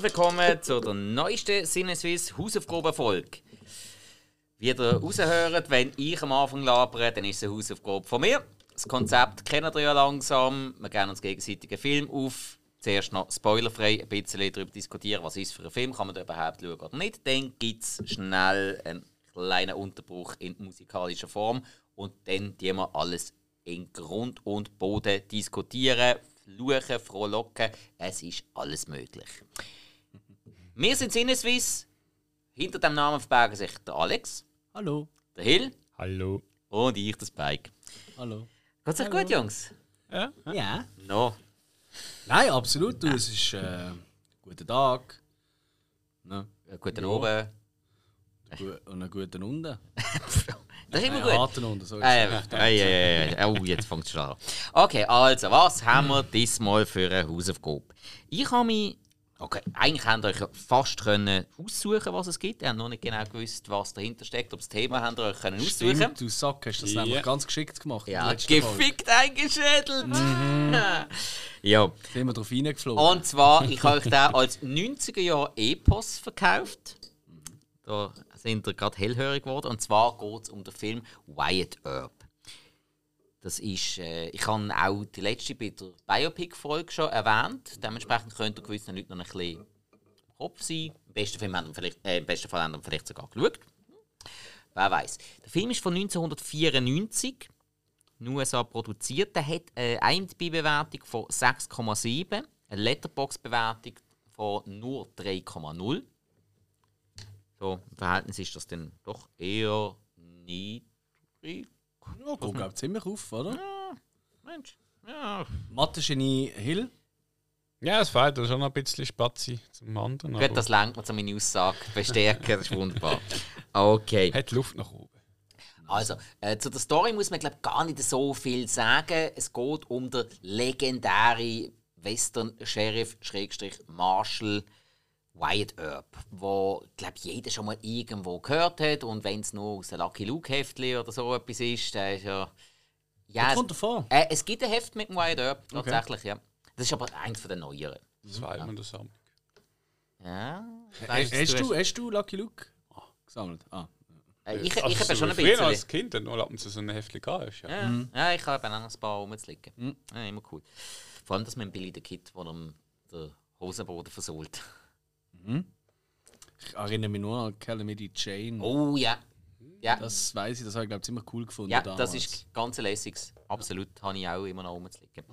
Herzlich willkommen zu der neuesten Sinneswiss Hausaufgabenfolge. Wie ihr raushört, wenn ich am Anfang labere, dann ist es eine Hausaufgabe von mir. Das Konzept kennen ihr ja langsam. Wir geben uns gegenseitig einen Film auf. Zuerst noch spoilerfrei ein bisschen darüber diskutieren, was ist für ein Film, kann man da überhaupt schauen oder nicht. Dann gibt es schnell einen kleinen Unterbruch in musikalischer Form und dann die wir alles in Grund und Boden diskutieren, fluchen, frohlocken. Es ist alles möglich. Wir sind Sinneswiss. Hinter dem Namen verbergen sich der Alex, Hallo. der Hill Hallo. und ich, der Spike. Hallo. Geht's euch gut, Jungs? Ja? Ja. No. Nein, absolut. Du, es ist äh, ein guter Tag. Ne? Äh, Guten Ja. Gu- Und einen guten Unten. Das ist immer gut. harten Unten, so ist Äh, es. äh, äh, äh, oh, jetzt fängt es schon an. Okay, also, was haben wir diesmal für eine Hausaufgabe? Ich habe mich. Okay, eigentlich habt ihr euch fast können aussuchen, was es gibt. Ihr habt noch nicht genau gewusst, was dahinter steckt. Ob das Thema habt ihr euch können aussuchen. Stimmt, du Sack hast das Ja. nämlich ganz geschickt gemacht. Ja, letzten Folge. gefickt eingeschädelt. ja, Sind wir drauf reingeflogen. und zwar, ich habe euch den als 90er Jahre Epos verkauft. Da sind ihr gerade hellhörig geworden. Und zwar geht es um den Film Wyatt Earp. Das ist, äh, ich habe auch die letzte bei der Biopic-Folge schon erwähnt. Dementsprechend könnt ihr gewissen Leuten noch ein bisschen im Kopf sein. Im besten, Film haben vielleicht, äh, Im besten Fall haben wir vielleicht sogar geschaut. Wer weiß. Der Film ist von 1994 in den USA produziert. Der hat eine IMDb-Bewertung von 6,7, eine Letterbox-Bewertung von nur 3,0. So, im Verhältnis ist das dann doch eher niedrig. Ja, geht, glaub, ziemlich auf, oder? Mensch, ja. Mathe-Genie Hill. Ja, es fehlt da schon noch ein bisschen Spazi zum anderen. Gut, das lenkt mir zu meiner Aussage. Bestärken, das ist wunderbar. Okay. hat Luft nach oben. Also, äh, zu der Story muss man glaub, gar nicht so viel sagen. Es geht um den legendären Western-Sheriff, Schrägstrich Marshall Wyatt Earp, wo glaub, jeder schon mal irgendwo gehört hat. Und wenn es nur aus dem Lucky Luke-Heftli oder so etwas ist, dann ist ja. Ja, Was es, kommt davor? äh, es gibt ein Heft mit dem Wyatt Earp, tatsächlich, ja. Das ist aber eins von den neueren. Das weiß man das Sammlung. Ja. Hast, Weißt hast, du, hast du Lucky Luke ah, gesammelt? Ah. Äh, ich ich Also habe so schon ein wie früher bisschen. als Kind, dann ab und zu so ein Heftchen gehabt. Ja. Ja, ja ich habe ein paar rumzuliegen. Ja, immer cool. Vor allem das mit dem Billy the Kid, der ihm den Hosenboden versohlt. Ich erinnere mich nur an Calamity Jane. Oh ja. Ja, Das weiß ich, das habe ich glaube ziemlich cool gefunden. ja damals. das ist ganz ein lässiges. Absolut, habe ich auch immer noch rumzuliegen.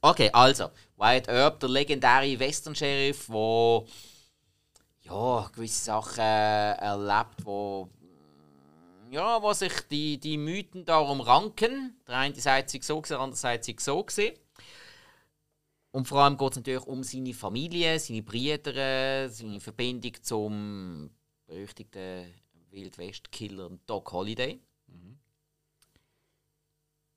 Okay, also, Wyatt Earp, der legendäre Western-Sheriff, der ja, gewisse Sachen äh, erlebt, wo ja, wo sich die, die Mythen darum ranken. Der eine sagt sich so, der andere sagt sich so. Gewesen. Und vor allem geht es natürlich um seine Familie, seine Brüder, seine Verbindung zum berüchtigten Wild West Killer Doc Holliday.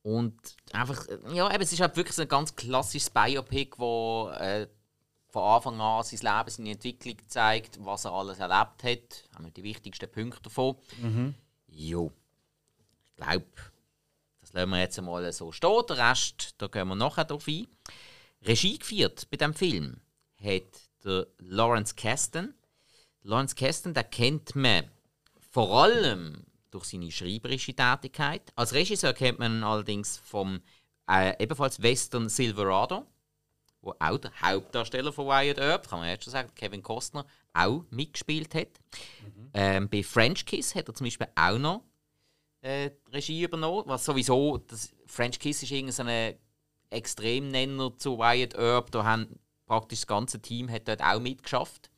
Und einfach, ja, eben, es ist halt wirklich so ein ganz klassisches Biopic, wo äh, von Anfang an sein Leben, seine Entwicklung zeigt, was er alles erlebt hat. Haben wir die wichtigsten Punkte davon. Jo. Ich glaube, das lassen wir jetzt einmal so stehen. Den Rest, da gehen wir nachher drauf ein. Regie geführt bei diesem Film hat der Lawrence Kasten. Lawrence Kasten, den kennt man vor allem durch seine schreiberische Tätigkeit. Als Regisseur kennt man ihn allerdings vom äh, ebenfalls Western Silverado, wo auch der Hauptdarsteller von Wyatt Earp, kann man jetzt schon sagen, Kevin Costner, auch mitgespielt hat. Ähm, bei French Kiss hat er zum Beispiel auch noch äh, Regie übernommen, was sowieso, das French Kiss ist irgendein Extremnenner zu Wyatt Earp, da haben praktisch das ganze Team hat dort auch mitgeschafft.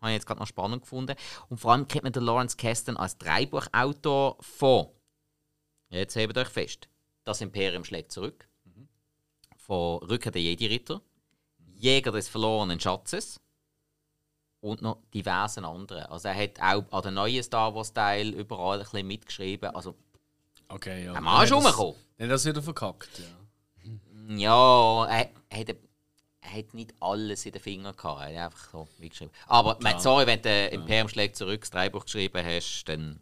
Habe ich jetzt gerade noch spannend gefunden. Und vor allem kennt man den Lawrence Kasten als Dreibuchautor von, jetzt hebt euch fest, Das Imperium schlägt zurück, von Rückkehr der Jedi-Ritter, Jäger des verlorenen Schatzes und noch diversen anderen. Also er hat auch an den neuen Star Wars-Teil überall ein bisschen mitgeschrieben. Also Okay, ja. Dann hat das- rumgekommen. Dann hat das wieder verkackt, ja. Ja, er, er, hat, er hat nicht alles in den Fingern gehabt. Er hat einfach so mitgeschrieben. Aber mein, sorry, wenn du Imperium schlägt zurück das Drehbuch geschrieben hast, dann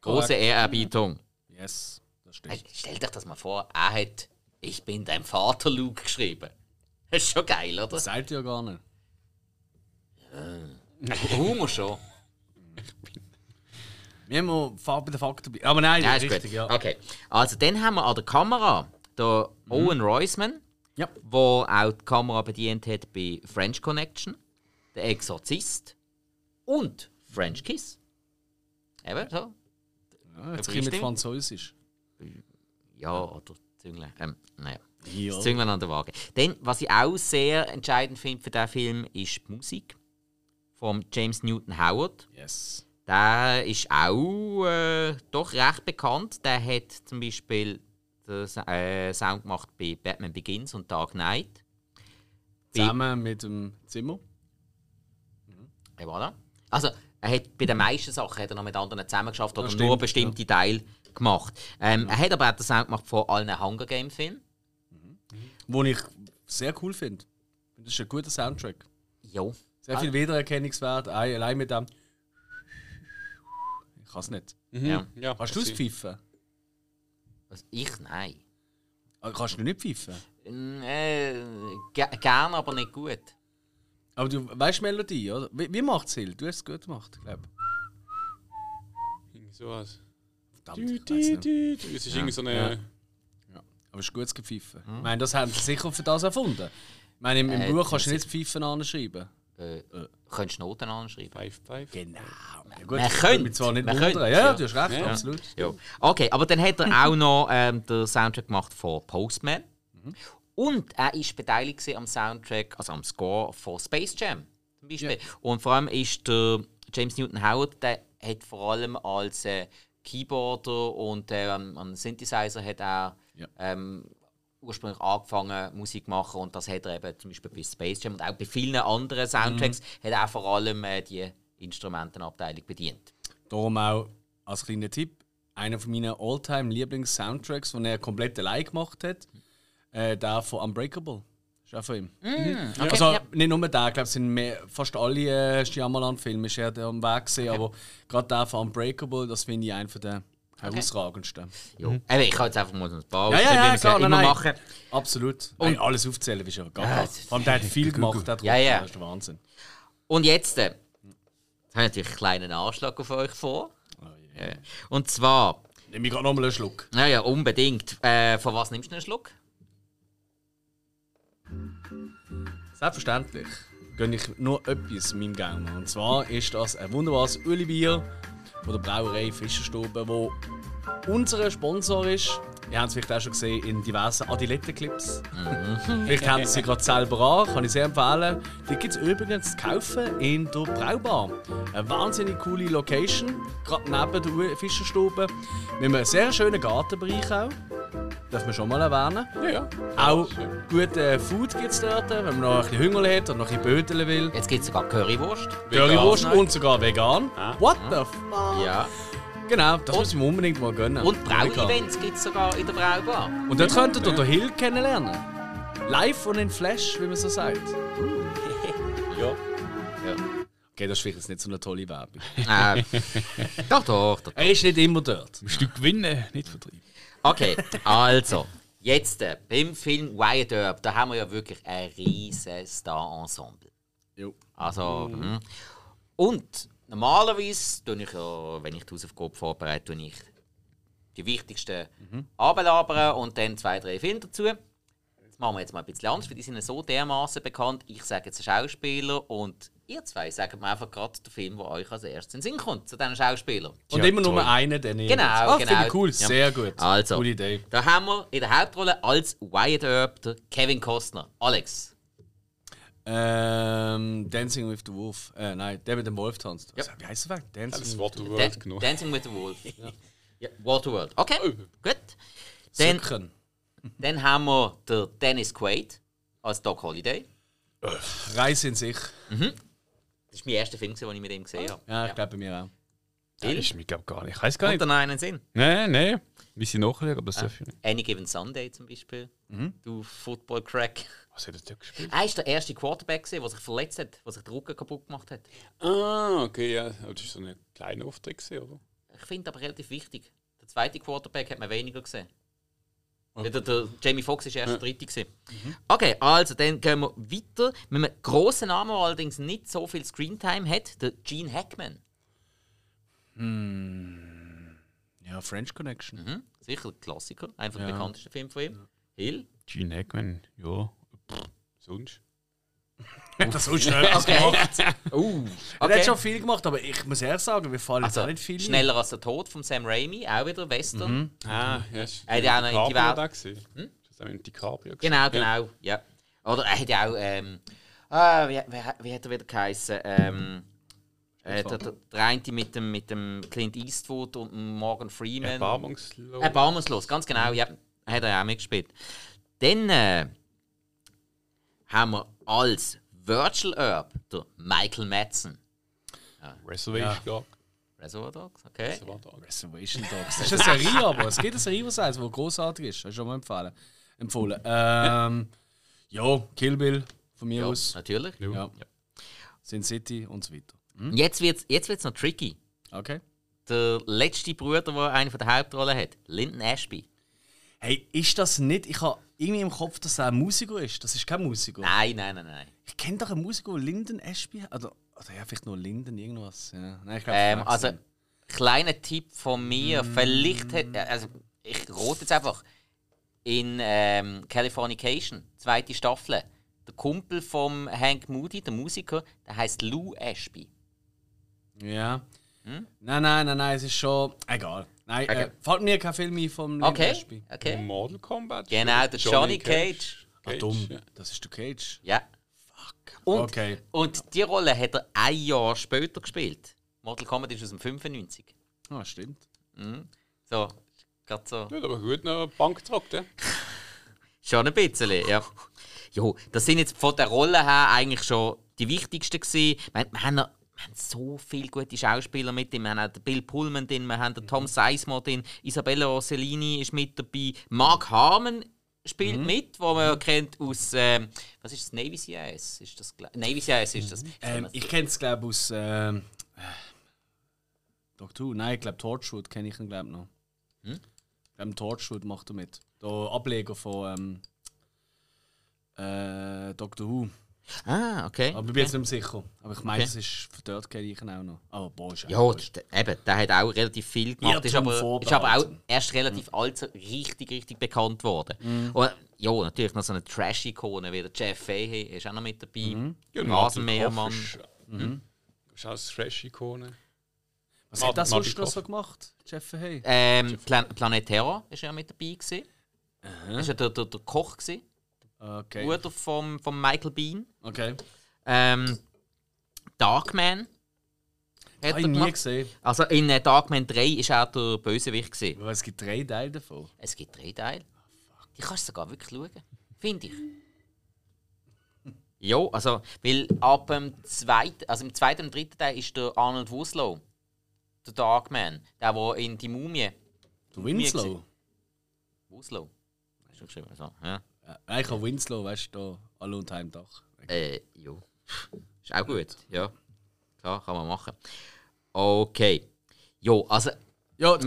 große. Ehrerbietung. Yes, das stimmt. Stell dir das mal vor, er hat Ich bin dein Vater, Luke geschrieben. Das ist schon geil, oder? Das sagt ja gar nicht. Äh, Humor schon. Wir müssen Farbe bei den Fakten bleiben. Aber nein, Ja, ist richtig, gut. ja. Okay. Also, dann haben wir an der Kamera den Owen Roisman, Ja. wo auch die Kamera bedient hat bei French Connection, der Exorzist und French Kiss. Eben so. Ja, jetzt Der kriegen wir? Französisch. Ja, oder Zünglein. Ähm, naja. Ja. Das Zünglein an der Waage. Dann, was ich auch sehr entscheidend finde für diesen Film, ist die Musik von James Newton Howard. Yes. Der ist auch äh, doch recht bekannt. Der hat zum Beispiel den Sa- äh, Sound gemacht bei Batman Begins und Dark Knight. Bei- Zusammen mit dem Zimmer. Ja, voilà. Also, er hat bei den meisten Sachen hat er noch mit anderen zusammengeschafft oder Das nur stimmt, bestimmte Teile gemacht. Ähm, Er hat aber auch den Sound gemacht von allen Hunger Game Filmen. Den ich sehr cool finde. Das ist ein guter Soundtrack. Jo. Sehr viel Wiedererkennungswert. Ein- Allein mit dem. Ich kann es nicht. Mhm. Ja. ja. Kannst du es pfeifen? Also ich? Nein. Ah, Kannst du nicht pfeifen? Äh, ge gern, aber nicht gut. Aber du weißt Melodie, oder? Wie, wie macht es Hill? Du hast es gut gemacht, glaube Irgendwie sowas. ich. Du, Verdammt, ich du, weiss nicht. du, du. Es ist irgendwie so eine. Ja. Aber es ist gutes Gepfeifen. Ich meine, das haben sie sicher für das erfunden. Ich meine, im, im Äh, Buch kannst du nicht Pfeifen anschreiben. Äh, Könntest du Noten anschreiben? Five, five. Genau. Ja, gut, Man könnte. mich zwar nicht Man wundern. könnte, Ja, ja. du hast recht, Ja. absolut. Ja. Okay, aber dann hat er auch noch ähm, den Soundtrack gemacht von Postman. Und er ist beteiligt am Soundtrack, also am Score von Space Jam. Zum Beispiel. Und vor allem ist der James Newton Howard, der hat vor allem als äh, Keyboarder und äh, an an Synthesizer hat er Ja. ähm, ursprünglich angefangen Musik zu machen und das hat er eben zum Beispiel bei Space Jam und auch bei vielen anderen Soundtracks hat er vor allem äh, die Instrumentenabteilung bedient. Darum auch als kleiner Tipp: einer von meinen all-time Lieblings-Soundtracks, den er komplett allein gemacht hat, äh, der von Unbreakable. Ist auch von ihm. Okay, Also nicht nur der, ich glaube, es sind mehr, fast alle äh, Shyamalan-Filme ist er am Weg gewesen, aber gerade der von Unbreakable, das finde ich einer der herausragendsten. Jo. Eben, ich kann jetzt einfach mal so ein paar Ja, ja, ja, klar, immer nein, nein. machen. Absolut. Und alles aufzählen ist ja gar Ja, nicht. Vor allem, der hat viel gemacht. Der Ja, ja. Das ist Wahnsinn. Und jetzt, äh, jetzt habe ich natürlich einen kleinen Anschlag auf euch vor. Ja. Und zwar, Nimm ich gerade nochmal einen Schluck. naja, unbedingt. Äh, von was nimmst du einen Schluck? Selbstverständlich gönne ich nur etwas meinem Gaumen. Und zwar ist das ein wunderbares Ölbier von der Brauerei Fischerstube, wo unser Sponsor ist. Ihr habt es vielleicht auch schon gesehen in diversen Adilette-Clips. vielleicht habt ihr sie gerade selber an, kann ich sehr empfehlen. Die gibt es übrigens zu kaufen in der Braubar. Eine wahnsinnig coole Location, gerade neben der Fischerstube. Mit einem sehr schönen Gartenbereich auch. Darf man schon mal erwähnen. Ja, ja. Auch gute Food gibt es dort, wenn man noch ein bisschen Hunger hat und noch ein bisschen bödeln will. Jetzt gibt es sogar Currywurst. Currywurst Vegan. und sogar vegan. What the fuck? Ja. Genau, das muss ich mir unbedingt mal gönnen. Und. Brau-Events gibt es sogar in der Braubar. Und dort könnt ihr den Hill kennenlernen. Live und in Flash, wie man so sagt. Ja. Ja. Okay, das ist vielleicht nicht so eine tolle Werbung. Äh, doch, doch, doch. Er ist nicht immer dort. Ein Stück gewinnen, nicht vertrieben. Okay, also, jetzt äh, beim Film Wyatt Earp, da haben wir ja wirklich ein riesiges Star-Ensemble. Jo. Also, hm. Und normalerweise tue ich ja, wenn ich die Hausaufgabe vorbereite, tue ich die wichtigsten mhm. und dann zwei, drei Filme dazu. Das machen wir jetzt mal ein bisschen anders, weil die sind so dermaßen bekannt. Ich sage jetzt Schauspieler und ihr zwei sagt mir einfach gerade den Film, der euch als erstes in den Sinn kommt, zu diesen Schauspielern. Und Ja, immer toll. nur einen, den ich. Genau, ah, genau. Finde ich cool, Ja. sehr gut. Also, Coole Idee. da haben wir in der Hauptrolle als Wyatt Earp der Kevin Costner. Alex. Ähm, Dancing with the Wolf. Äh, nein, der mit dem Wolf tanzt. Ja. Was- Wie heißt der weg? Dancing Das with Wort the du Da genommen. Dancing with the Wolf. ja. Waterworld. Okay, Oh. gut. Dann, dann haben wir den Dennis Quaid als Doc Holiday. Reise in sich. Das war mein erster Film, den ich mit ihm gesehen habe. Ja, ich glaube bei mir auch. Das ist mir glaub, gar nicht. Ich weiß gar Und nicht. dann einen Sinn. Nein, nein. Wie sie nachschauen, aber das darf ich nicht. Any Given Sunday zum Beispiel. Du Football-Crack. Was hat er da gespielt? Er war der erste Quarterback, der sich verletzt hat, der sich den Rücken kaputt gemacht hat. Ah, okay, ja. Aber Das war so ein kleiner Auftritt, oder? Ich finde aber relativ wichtig. Der zweite Quarterback hat man weniger gesehen. Der, der Jamie Foxx war erst der dritte. gewesen. Okay, also dann gehen wir weiter mit einem grossen Namen, der allerdings nicht so viel Screentime hat, der Gene Hackman. Ja, French Connection. Mhm. Sicher ein Klassiker, der Ja. bekanntesten Filme von ihm. Hill. Gene Hackman, ja. Pff, sonst. das so schnell gemacht. Uh, Er okay. hat schon viel gemacht, aber ich muss ehrlich sagen, wir fallen jetzt also, auch nicht viel. Schneller als der Tod von Sam Raimi, auch wieder Western. Ah, ja. Er hat ja auch noch in die Welt- da gewesen. Ist das auch in DiCaprio? Genau, genau, ja. Oder er hat ja auch, ähm, ah, wie, wie, wie hat er wieder geheißen? Ähm, äh, der, der, der eine mit dem, mit dem Clint Eastwood und Morgan Freeman. Erbarmungslos. Erbarmungslos, ganz genau, ja. Hat er auch mitgespielt. Dann äh, haben wir als Virtual Herb der Michael Madsen. Reservation Dog. Reservoir Dogs, okay. Reservation Dogs. Das ist eine Serie, aber es gibt eine Serie, was heißt, die großartig ist. Hast du schon mal empfehlen. empfohlen. Ähm, ja, Kill Bill von mir Ja, aus. natürlich. Ja. Sin City und so weiter. Hm? Jetzt wird es jetzt wird's noch tricky. Okay. Der letzte Bruder, der eine von der Hauptrollen hat, Lyndon Ashby. Hey, ist das nicht? Ich habe irgendwie im Kopf, dass er ein Musiker ist. Das ist kein Musiker. Nein, nein, nein, nein. Ich kenne doch einen Musiker, Linden Ashby hat. Oder, oder ja, vielleicht nur Linden, irgendwas. Ja. Nein, ich glaub, Ähm, also, kleiner Tipp von mir. Vielleicht hat. Also, ich rote jetzt einfach. In ähm, Californication, zweite Staffel. Der Kumpel von Hank Moody, der Musiker, der heißt Lou Ashby. Ja. Hm? Nein, nein, nein, nein, es ist schon. Egal. Nein, Okay. äh, fällt mir kein Film ein vom Okay. Ashby. okay. Mortal Kombat. Genau, der Johnny Cage. Ah, dumm. Das ist der Cage. Ja. Und, Okay. und die Rolle hat er ein Jahr später gespielt. Mortal Kombat ist aus dem 95. Ah, stimmt. So, gerade so. Ja, aber gut noch Bank gedruckt, ja? Schon ein bisschen, ja. Jo, das sind jetzt von der Rolle her eigentlich schon die wichtigsten gewesen. Wir, wir, haben, haben so viele gute Schauspieler mit drin. Wir haben auch den Bill Pullman drin, wir haben den Tom Sizemore drin, Isabella Rossellini ist mit dabei, Mark Harmon spielt mit, wo man ja kennt aus, ähm, was ist das, Navy CIS? Ist das, Navy CIS ist das. Ähm, ich kenne es, glaube ich, aus. Ähm, äh, Doctor Who? Nein, ich glaube, Torchwood kenne ich ihn, glaube noch. Hm? Ich glaube, Torchwood macht er mit. Der Ableger von ähm, äh, Doctor Who. Ah, okay. Aber ich bin jetzt nicht mehr sicher. Aber ich meine, Okay. das ist von dort kenne ich ihn auch noch. Aber boah, ist Ja, eben, der hat auch relativ viel gemacht. Ist aber, ist aber auch erst relativ alt so richtig, richtig bekannt worden. Mhm. Und ja, natürlich noch so eine Trash-Ikone wie der Jeff Fahey ist auch noch mit dabei. Mhm. Ja, Rasenmähermann. Ist, mhm. ist auch eine Trash-Ikone. Was hat das Martin sonst noch so gemacht, Jeff Hey? Ähm, Plan Planet Terror ist ja mit dabei gewesen. Das war ja der, der, der Koch, gewesen, Okay. Bruder vom, vom Michael Bean. Okay. Ähm, Darkman. Hat er ich nie gemacht. gesehen. Also in äh, Darkman 3 ist er der Bösewicht. Gewesen. Aber es gibt drei Teile davon. Es gibt drei Teile. Die kannst du sogar wirklich schauen. Finde ich. Ja, also, weil ab dem zweiten, also im zweiten und dritten Teil ist der Arnold Wuslow, der Darkman, der, der in die Mumie. Der Winslow. Wuslow. Hast du geschrieben? So, ja. Ja, ich habe Winslow, weißt du, da alle unter einem Dach. Äh, ja. Ist auch gut, ja. Klar, kann man machen. Okay. Jo, also, Ja,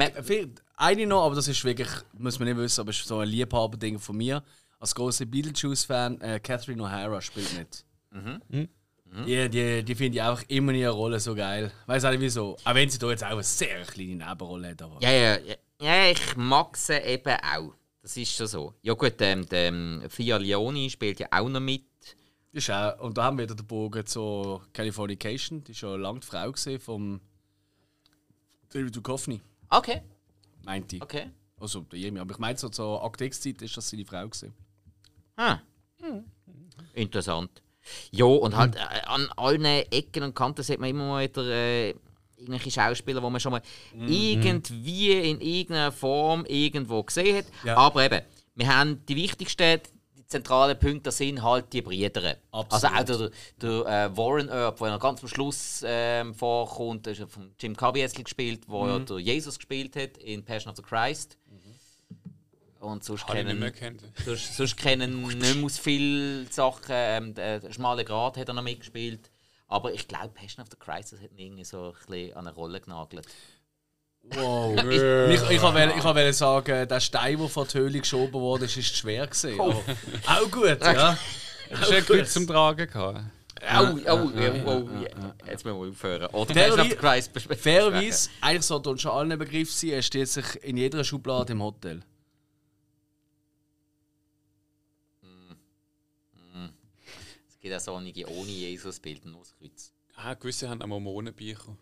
eine noch, aber das ist wirklich, muss man nicht wissen, aber ist so ein Liebhaberding von mir. Als großer Beetlejuice-Fan, äh, Catherine O'Hara spielt mit. Mhm. Die, die, die finde ich einfach immer in ihrer Rolle so geil. Weiß auch nicht wieso. Auch wenn sie da jetzt auch eine sehr kleine Nebenrolle hat. Aber ja, ja, ja, ja, ich mag sie eben auch. Das ist schon so. Ja gut, ähm, der ähm, Fia Leoni spielt ja auch noch mit. ist auch, und da haben wir wieder den Bogen zur Californication. Die war schon lange die Frau vom David Duchovny, Okay, meinte ich. okay. Also, der Jemi. Aber ich meine, so zur Akt X-Zeit ist das seine Frau gewesen. Ah. Interessant. Ja, und halt äh, an allen Ecken und Kanten sieht man immer mal wieder äh, irgendwelche Schauspieler, die man schon mal irgendwie in irgendeiner Form irgendwo gesehen hat. Ja. Aber eben, wir haben die wichtigsten, die zentralen Punkte sind halt die Brüder. Also auch der, der äh, Warren Earp, der ganz am Schluss ähm, vorkommt, ist von Jim Caviezel gespielt, wo ja der Jesus gespielt hat in Passion of the Christ. Und sonst Habe nicht kennen mehr kennt. Sonst, sonst kennen nicht mehr aus viele Sachen. Ähm, der, der schmale Grat hat er noch mitgespielt. Aber ich glaube, Passion of the Christ das hat ihn irgendwie so ein bisschen an eine Rolle genagelt. Wow. ich ich wollte ich wollte sagen, der Stein, der vor die Höhle geschoben wurde, ist, ist schwer gewesen. Oh. Auch gut, ja. Das ist gut zum Tragen gehabt. Au, au, au, Jetzt müssen wir aufhören. Oder Fairerweise- Passion of the Christ besprechen. Fairerweise, eigentlich sollte uns schon allen ein Begriff sein, er steht sich in jeder Schublade im Hotel. Gibt auch so einige ohne Jesus-Bilder, nur das Kreuz. Ah, gewisse haben auch Mormonenbücher.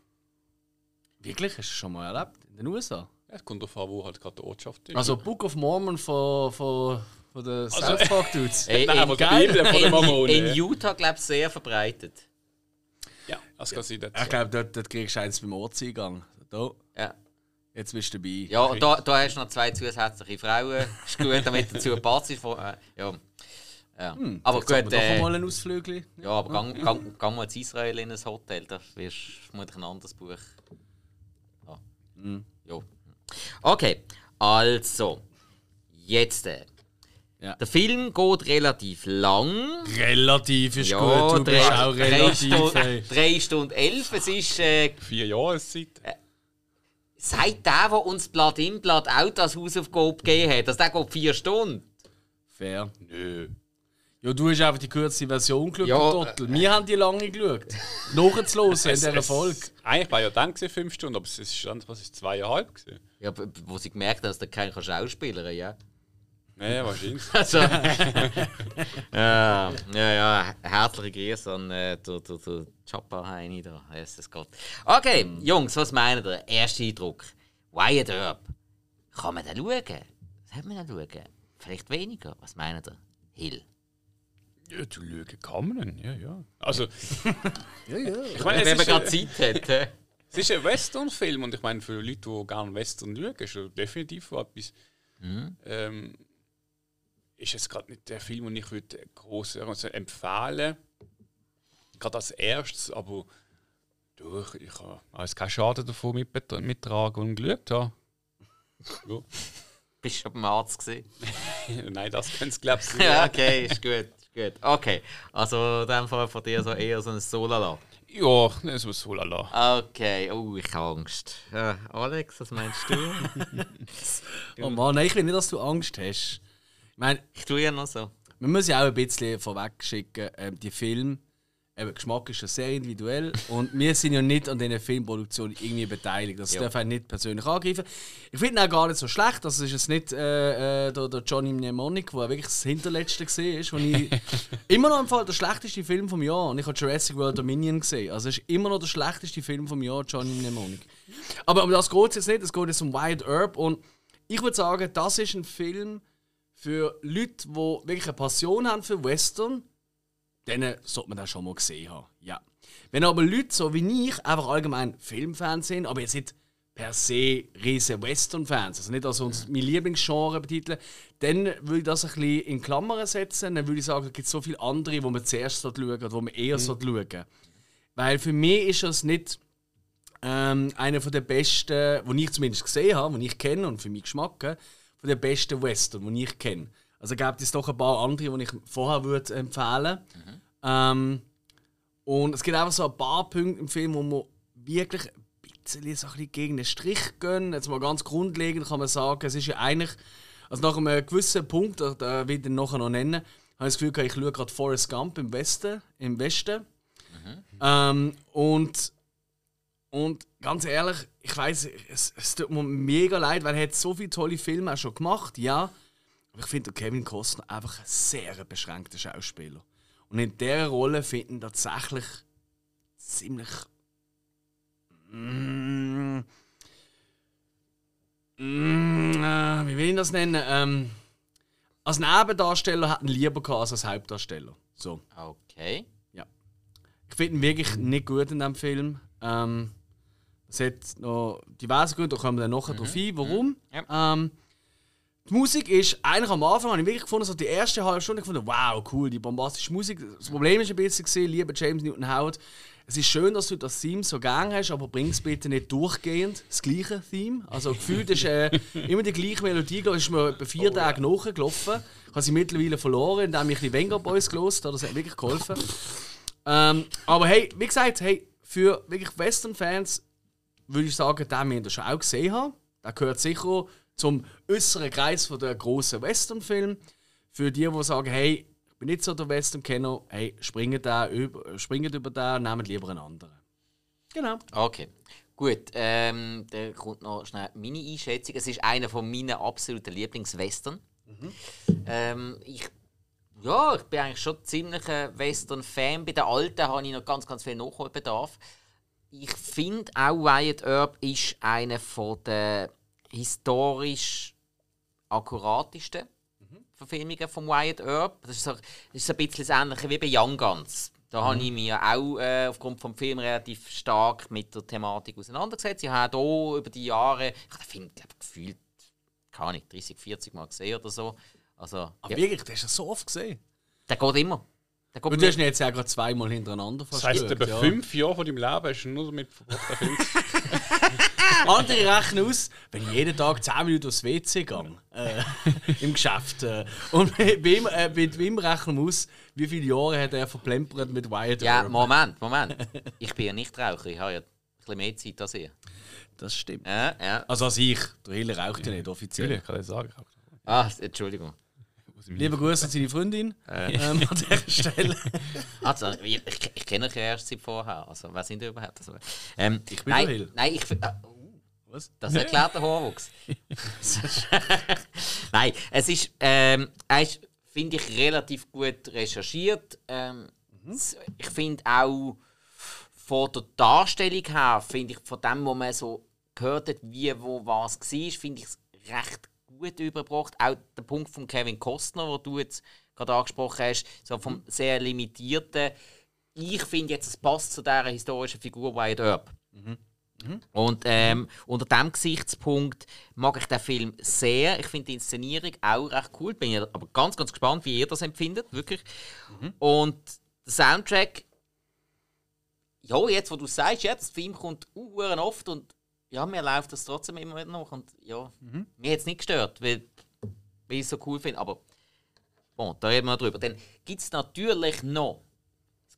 Wirklich? Hast du das schon mal erlebt? In den USA? Ja, Es kommt darauf an, wo halt gerade die Ortschaft ist. Also Book of Mormon von, von, von den South Park Dudes. Ey, Nein, in, aber die Bibel von den in, Mormonen. in Utah, glaube ich, sehr verbreitet. ja, das kann sein. Ich Das glaube, dort, dort kriegst du eins beim Ortseingang. Da, Ja. jetzt bist du dabei. Ja, und da, da hast du noch zwei zusätzliche Frauen. Ist gut, damit dazu passt. Von, äh, ja. Ja. aber Jetzt haben gut, wir doch äh, mal einen Ausflügel. ja, aber gang, gang, gang mal in Israel in ein Hotel, da wirst du vermutlich ein anderes Buch. Ja. Ja. Okay, also, jetzt. Äh, Ja. Der Film geht relativ lang. Relativ ist Ja, gut, du bist drei, auch drei, relativ. Stunden, ey. drei Stunden elf. Es ist äh, vier Jahreszeit. seit der, der uns Blatt in Blatt out als Hausaufgabe gegeben hat. Also der geht vier Stunden. Fair. Nö. Ja, du hast einfach die kürzeste Version geschaut, Ja, du Trottel. Wir haben die lange geschaut. Nachzuhören in Es- dieser es- Folge. Eigentlich war ja dann fünf Stunden, aber es ist dann, was ist zweieinhalb gewesen? Ja, wo sie gemerkt haben, dass der kein Schauspieler ja. Nein, wahrscheinlich. Also, ja, ja, ja, herzliche Grüße an äh, der, der, der Chopper Heini da. Jesus Gott. Okay, Jungs, was meint ihr? Erster Eindruck. Wyatt Earp. Kann man den schauen? Was hat man den schauen? Vielleicht weniger. Was meint ihr? Hill. Ja, du Lüge kann man, ja, ja. Also, Ja, ja. ich meine, Wenn man ist, gerade ein, Zeit hat. hä? es ist ein Western-Film und ich meine, für Leute, die gerne Western schauen, ist es definitiv etwas. Ähm, ist es gerade nicht der Film, den ich würde groß also empfehlen Gerade als erstes, aber durch, ich habe also keinen Schaden davon mitbet- mittragen und geschaut habe. Ja. Bist du schon beim Arzt gesehen? Nein, das können Sie, glaube ich, ja, okay, ist gut. Gut. Okay, also in dem Fall von dir so eher so ein Solala. Ja, das muss so lala. Okay, oh, ich habe Angst. Äh, Alex, was meinst du? Oh Mann, nein, ich will nicht, dass du Angst hast. Ich meine, ich tue ja noch so. man muss ja auch ein bisschen vorweg schicken, ähm, die Filme, eben, Geschmack ist ja sehr individuell und wir sind ja nicht an diesen Filmproduktionen irgendwie beteiligt. Das Ja. darf einen nicht persönlich angreifen. Ich finde ihn auch gar nicht so schlecht. Das ist jetzt nicht äh, äh, der, der Johnny Mnemonic, der wirklich das hinterletzte gesehen ist, wo ich immer noch im Fall der schlechteste Film vom Jahr und ich habe Jurassic World Dominion gesehen. Also es ist immer noch der schlechteste Film vom Jahr, Johnny Mnemonic. Aber um das geht es jetzt nicht, es geht jetzt um Wyatt Earp und ich würde sagen, das ist ein Film für Leute, die wirklich eine Passion haben für Western, denen sollte man das schon mal gesehen haben. Ja. Wenn aber Leute so wie ich einfach allgemein Filmfans sind, aber jetzt nicht per se riesen Western-Fans, also nicht als uns mein Lieblingsgenre betiteln, dann würde ich das ein bisschen in Klammern setzen. Dann würde ich sagen, es gibt so viele andere, wo man zuerst schauen sollte, wo man eher sollte schauen Weil für mich ist das nicht ähm, einer von der besten, die ich zumindest gesehen habe, die ich kenne und für meinen Geschmack, von den besten Western, die ich kenne. Also gibt es doch ein paar andere, die ich vorher würde empfehlen ähm, Und es gibt einfach so ein paar Punkte im Film, wo man wirklich ein bisschen, so ein bisschen gegen den Strich gehen. Jetzt mal ganz grundlegend kann man sagen, es ist ja eigentlich, also nach einem gewissen Punkt, da- da will ich den nachher noch nennen, habe ich das Gefühl, ich schaue gerade Forrest Gump im Westen. Im Westen. Ähm, und und ganz ehrlich, ich weiß, es, es tut mir mega leid, weil er hat so viele tolle Filme auch schon gemacht, ja. Aber ich finde Kevin Costner einfach ein sehr beschränkter Schauspieler. Und in dieser Rolle finde ich ihn tatsächlich ziemlich. Mm, mm, äh, wie will ich das nennen? Ähm, als Nebendarsteller hat ihn lieber gehabt als als Hauptdarsteller. So. Okay. Ich finde ihn wirklich nicht gut in diesem Film. Ähm, es hat noch diverse Gründe, da kommen wir dann nachher drauf ein, warum. Ähm, die Musik ist eigentlich am Anfang, habe ich wirklich gefunden, so die erste halbe Stunde gefunden, wow, cool, die bombastische Musik. Das Problem ist ein bisschen, gewesen, lieber James Newton Howard, es ist schön, dass du das Theme so gern hast, aber bring es bitte nicht durchgehend das gleiche Theme. Also gefühlt ist äh, immer die gleiche Melodie, ist mir etwa vier Tage nachgelaufen. Ich habe sie mittlerweile verloren, indem ich die Venga Boys gelost habe, das hat wirklich geholfen. Ähm, aber hey, wie gesagt, hey, für wirklich Western-Fans, würde ich sagen, den wir schon auch gesehen haben. Der gehört sicher zum äußeren Kreis von der großen Western-Film. Für die, die sagen, hey, ich bin nicht so der Western-Kenner, hey, springt, über, springt über den, nehmt lieber einen anderen. Genau. Okay. Gut, ähm, da kommt noch schnell meine Einschätzung. Es ist einer von meinen absoluten Lieblingswestern. Mhm. Ähm, ich, ja, ich bin eigentlich schon ziemlich ein Western-Fan. Bei den alten habe ich noch ganz, ganz viel Nachholbedarf. Ich finde auch Wyatt Earp ist einer der historisch akkuratesten mhm. Verfilmungen von Wyatt Earp. Das ist, so, das ist so ein bisschen das Ähnliche wie bei Young Guns. Da mhm. habe ich mich auch äh, aufgrund des Films relativ stark mit der Thematik auseinandergesetzt. Ich habe hier über die Jahre, ich habe den Film gefühlt, keine Ahnung, 30, 40 Mal gesehen oder so. Also, Aber ja. wirklich, du hast ihn so oft gesehen? Der geht immer. Und du hast ihn jetzt ja gerade zweimal hintereinander verstört. Das heisst, über ja. fünf Jahre von deinem Leben hast du nur damit verbracht, Film Andere rechnen aus, wenn ich jeden Tag 10 Minuten aufs WC gehe, äh, im Geschäft. Äh, und bei ihm, äh, mit wem rechnen wir aus, wie viele Jahre hat er verplempert mit Wyatt Ja, Earp? Moment, Moment. Ich bin ja nicht Raucher, ich habe ja ein bisschen mehr Zeit als ihr. Das stimmt. Ja, ja. Also als ich. Der Hiller raucht ja nicht offiziell. Natürlich, kann ich sagen. Ah, Entschuldigung. Liebe Grüße an seine Freundin äh. ähm, an dieser Stelle. Also, ich, ich, ich kenne euch erst seit vorher. Also, wer sind ihr überhaupt? Also, ähm, ich bin nein, Hill. Nein, ich. Äh, was? Das erklärt der Horwuchs. nein, es ist, ähm, ist finde ich, relativ gut recherchiert. Ähm, mhm. Ich finde auch von der Darstellung her, finde ich, von dem, wo man so gehört hat, wie, wo, was war, finde ich es recht gut überbracht. Auch der Punkt von Kevin Costner, wo du jetzt gerade angesprochen hast, so vom sehr limitierten. Ich finde jetzt, es passt zu dieser historischen Figur Wyatt Earp. Mhm. Mhm. Und ähm, unter diesem Gesichtspunkt mag ich den Film sehr. Ich finde die Inszenierung auch recht cool. Bin aber ganz, ganz gespannt, wie ihr das empfindet, wirklich. Mhm. Und der Soundtrack, ja, jetzt wo du sagst, ja, das Film kommt uh, oft und ja, mir läuft das trotzdem immer wieder noch. Und ja, mhm. mir hat es nicht gestört, weil, weil ich es so cool finde. Aber bon, da reden wir drüber. Dann gibt es natürlich noch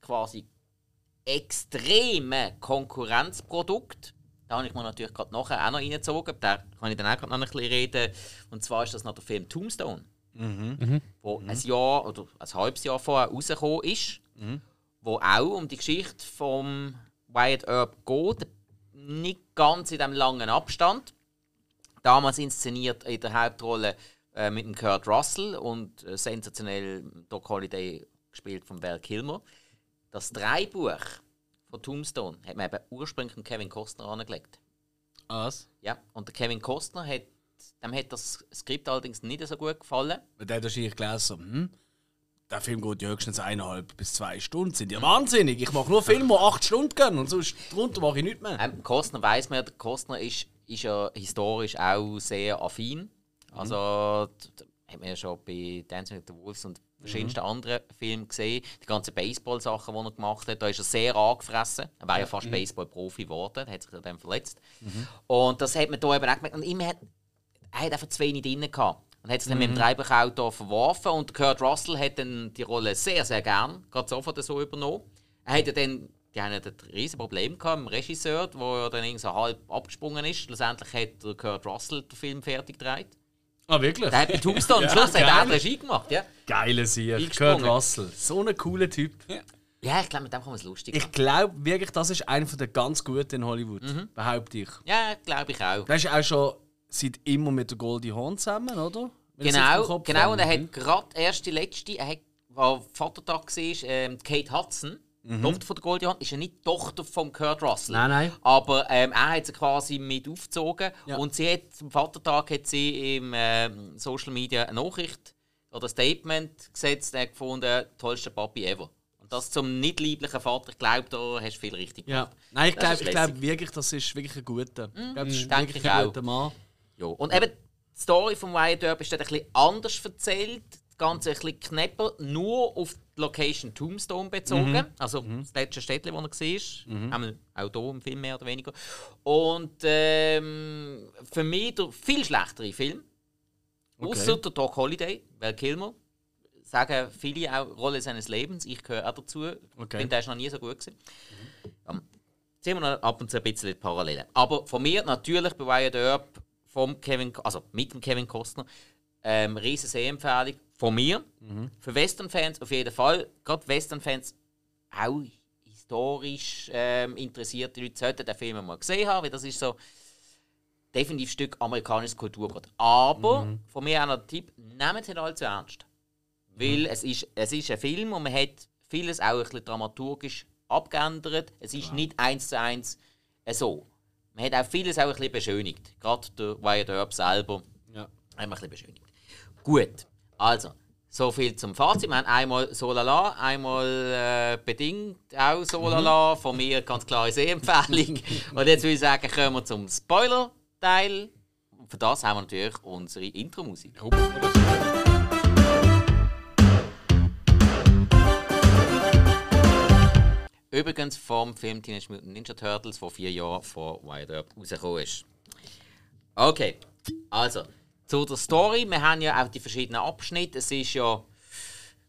quasi extreme Konkurrenzprodukt. Da habe ich mir natürlich gerade nachher auch noch reingezogen. Da kann ich dann auch noch ein bisschen reden. Und zwar ist das noch der Film Tombstone. Mhm. Mhm. Wo mhm. ein Jahr oder ein halbes Jahr vorher rausgekommen ist. Mhm. Wo auch um die Geschichte von Wyatt Earp geht. Nicht ganz in diesem langen Abstand. Damals inszeniert in der Hauptrolle äh, mit dem Kurt Russell und äh, sensationell Doc Holliday gespielt von Val Kilmer. Das Dreibuch von Tombstone hat man eben ursprünglich Kevin Costner angelegt. Was? Ja, und der Kevin Costner hat, dem hat das Skript allerdings nicht so gut gefallen. Der hat wahrscheinlich gelesen, hm, der Film geht ja höchstens eineinhalb bis zwei Stunden. Sind ja wahnsinnig. Ich mache nur Filme, die acht Stunden gehen und sonst drunter mache ich nichts mehr. Ähm, Costner weiss man, der Costner ist, ist ja historisch auch sehr affin. Also, mhm. hat man ja schon bei Dancing with the Wolves und verschiedensten mhm. anderen Filmen gesehen. Die ganzen Baseball-Sachen, die er gemacht hat, da ist er sehr angefressen. Er war ja, fast mhm. Baseball-Profi geworden, hat sich dann verletzt. Mhm. Und das hat man hier eben auch gemerkt. Und immer hat, er hat einfach zu wenig drin gehabt. Und hat es dann mhm. mit dem Treibachauto verworfen. Und Kurt Russell hat dann die Rolle sehr, sehr gern, gerade sofort so übernommen. Er hat ja dann die haben ein riesiges Problem gehabt mit dem Regisseur, der dann irgendwie so halb abgesprungen ist. Schlussendlich hat Kurt Russell den Film fertig gedreht. Ah, wirklich? Der hat bei Tombstone am Schluss ja, Regie gemacht, ja. Geile Sieg. Kurt Russell. So ein cooler Typ. Ja. Ja, ich glaube, mit dem kann man es lustig Ich glaube wirklich, das ist einer der ganz Guten in Hollywood. Mhm. Behaupte ich. Ja, glaube ich auch. Der ist auch schon seit immer mit der Goldie Hawn zusammen, oder? Wenn genau, genau. Und er hat gerade erst die letzte, er hat, wo Vatertag war, ähm, Kate Hudson. Mhm. Die Tochter von der Goldie Hawn ist ja nicht die Tochter von Kurt Russell. Nein, nein. Aber ähm, er hat sie quasi mit aufgezogen. Ja. Und sie hat, zum Vatertag hat sie im äh, Social Media eine Nachricht oder ein Statement gesetzt, er gefunden, tollster Papi ever. Und das zum nicht lieblichen Vater, ich glaube, da hast du viel richtig gemacht. Ja. Nein, ich glaube glaub wirklich, das ist wirklich ein guter. Mhm. Ich glaube, das ist Denke wirklich ein guter Mann. Ja. Und eben, die Story von Wyatt Earp ist ein bisschen anders erzählt. Das Ganze ein bisschen knapper, nur auf die Location Tombstone bezogen. Mhm. Also mhm. das letzte Städtchen, wo er war. Mhm. Auch hier im Film mehr oder weniger. Und ähm, für mich der viel schlechtere Film. Okay. Außer der Doc Holiday, Val Kilmer. Sagen viele auch Rolle seines Lebens. Ich gehöre auch dazu. Okay. Ich finde, der ist noch nie so gut gewesen. Mhm. sehen wir noch ab und zu ein bisschen Parallelen. Aber von mir natürlich bei Wyatt Earp vom Kevin, also mit dem Kevin Costner, ähm, riesen Sehempfehlung von mir. Für Western-Fans auf jeden Fall. Gerade Western-Fans auch historisch ähm, interessierte Leute sollten den Film mal gesehen haben, weil das ist so definitiv ein Stück amerikanisches Kulturgut. Aber von mir auch noch der Tipp, nehmt es nicht allzu ernst. Weil es, ist, es ist ein Film und man hat vieles auch ein bisschen dramaturgisch abgeändert. Es ist nicht eins zu eins so. Man hat auch vieles auch ein bisschen beschönigt. Gerade der Wyatt Earp selber Ja. haben wir ein bisschen beschönigt. Gut, also, so viel zum Fazit. Wir haben einmal Solala, einmal äh, bedingt auch Solala. Von mir ganz klare Sehempfehlung. Und jetzt würde ich sagen, kommen wir zum Spoiler-Teil. Für das haben wir natürlich unsere Intro-Musik. Übrigens vom Film Teenage Mutant Ninja Turtles, vor vier Jahren vor Wyatt Earp rausgekommen ist. Okay, also zu der Story. Wir haben ja auch die verschiedenen Abschnitte. Es ist ja,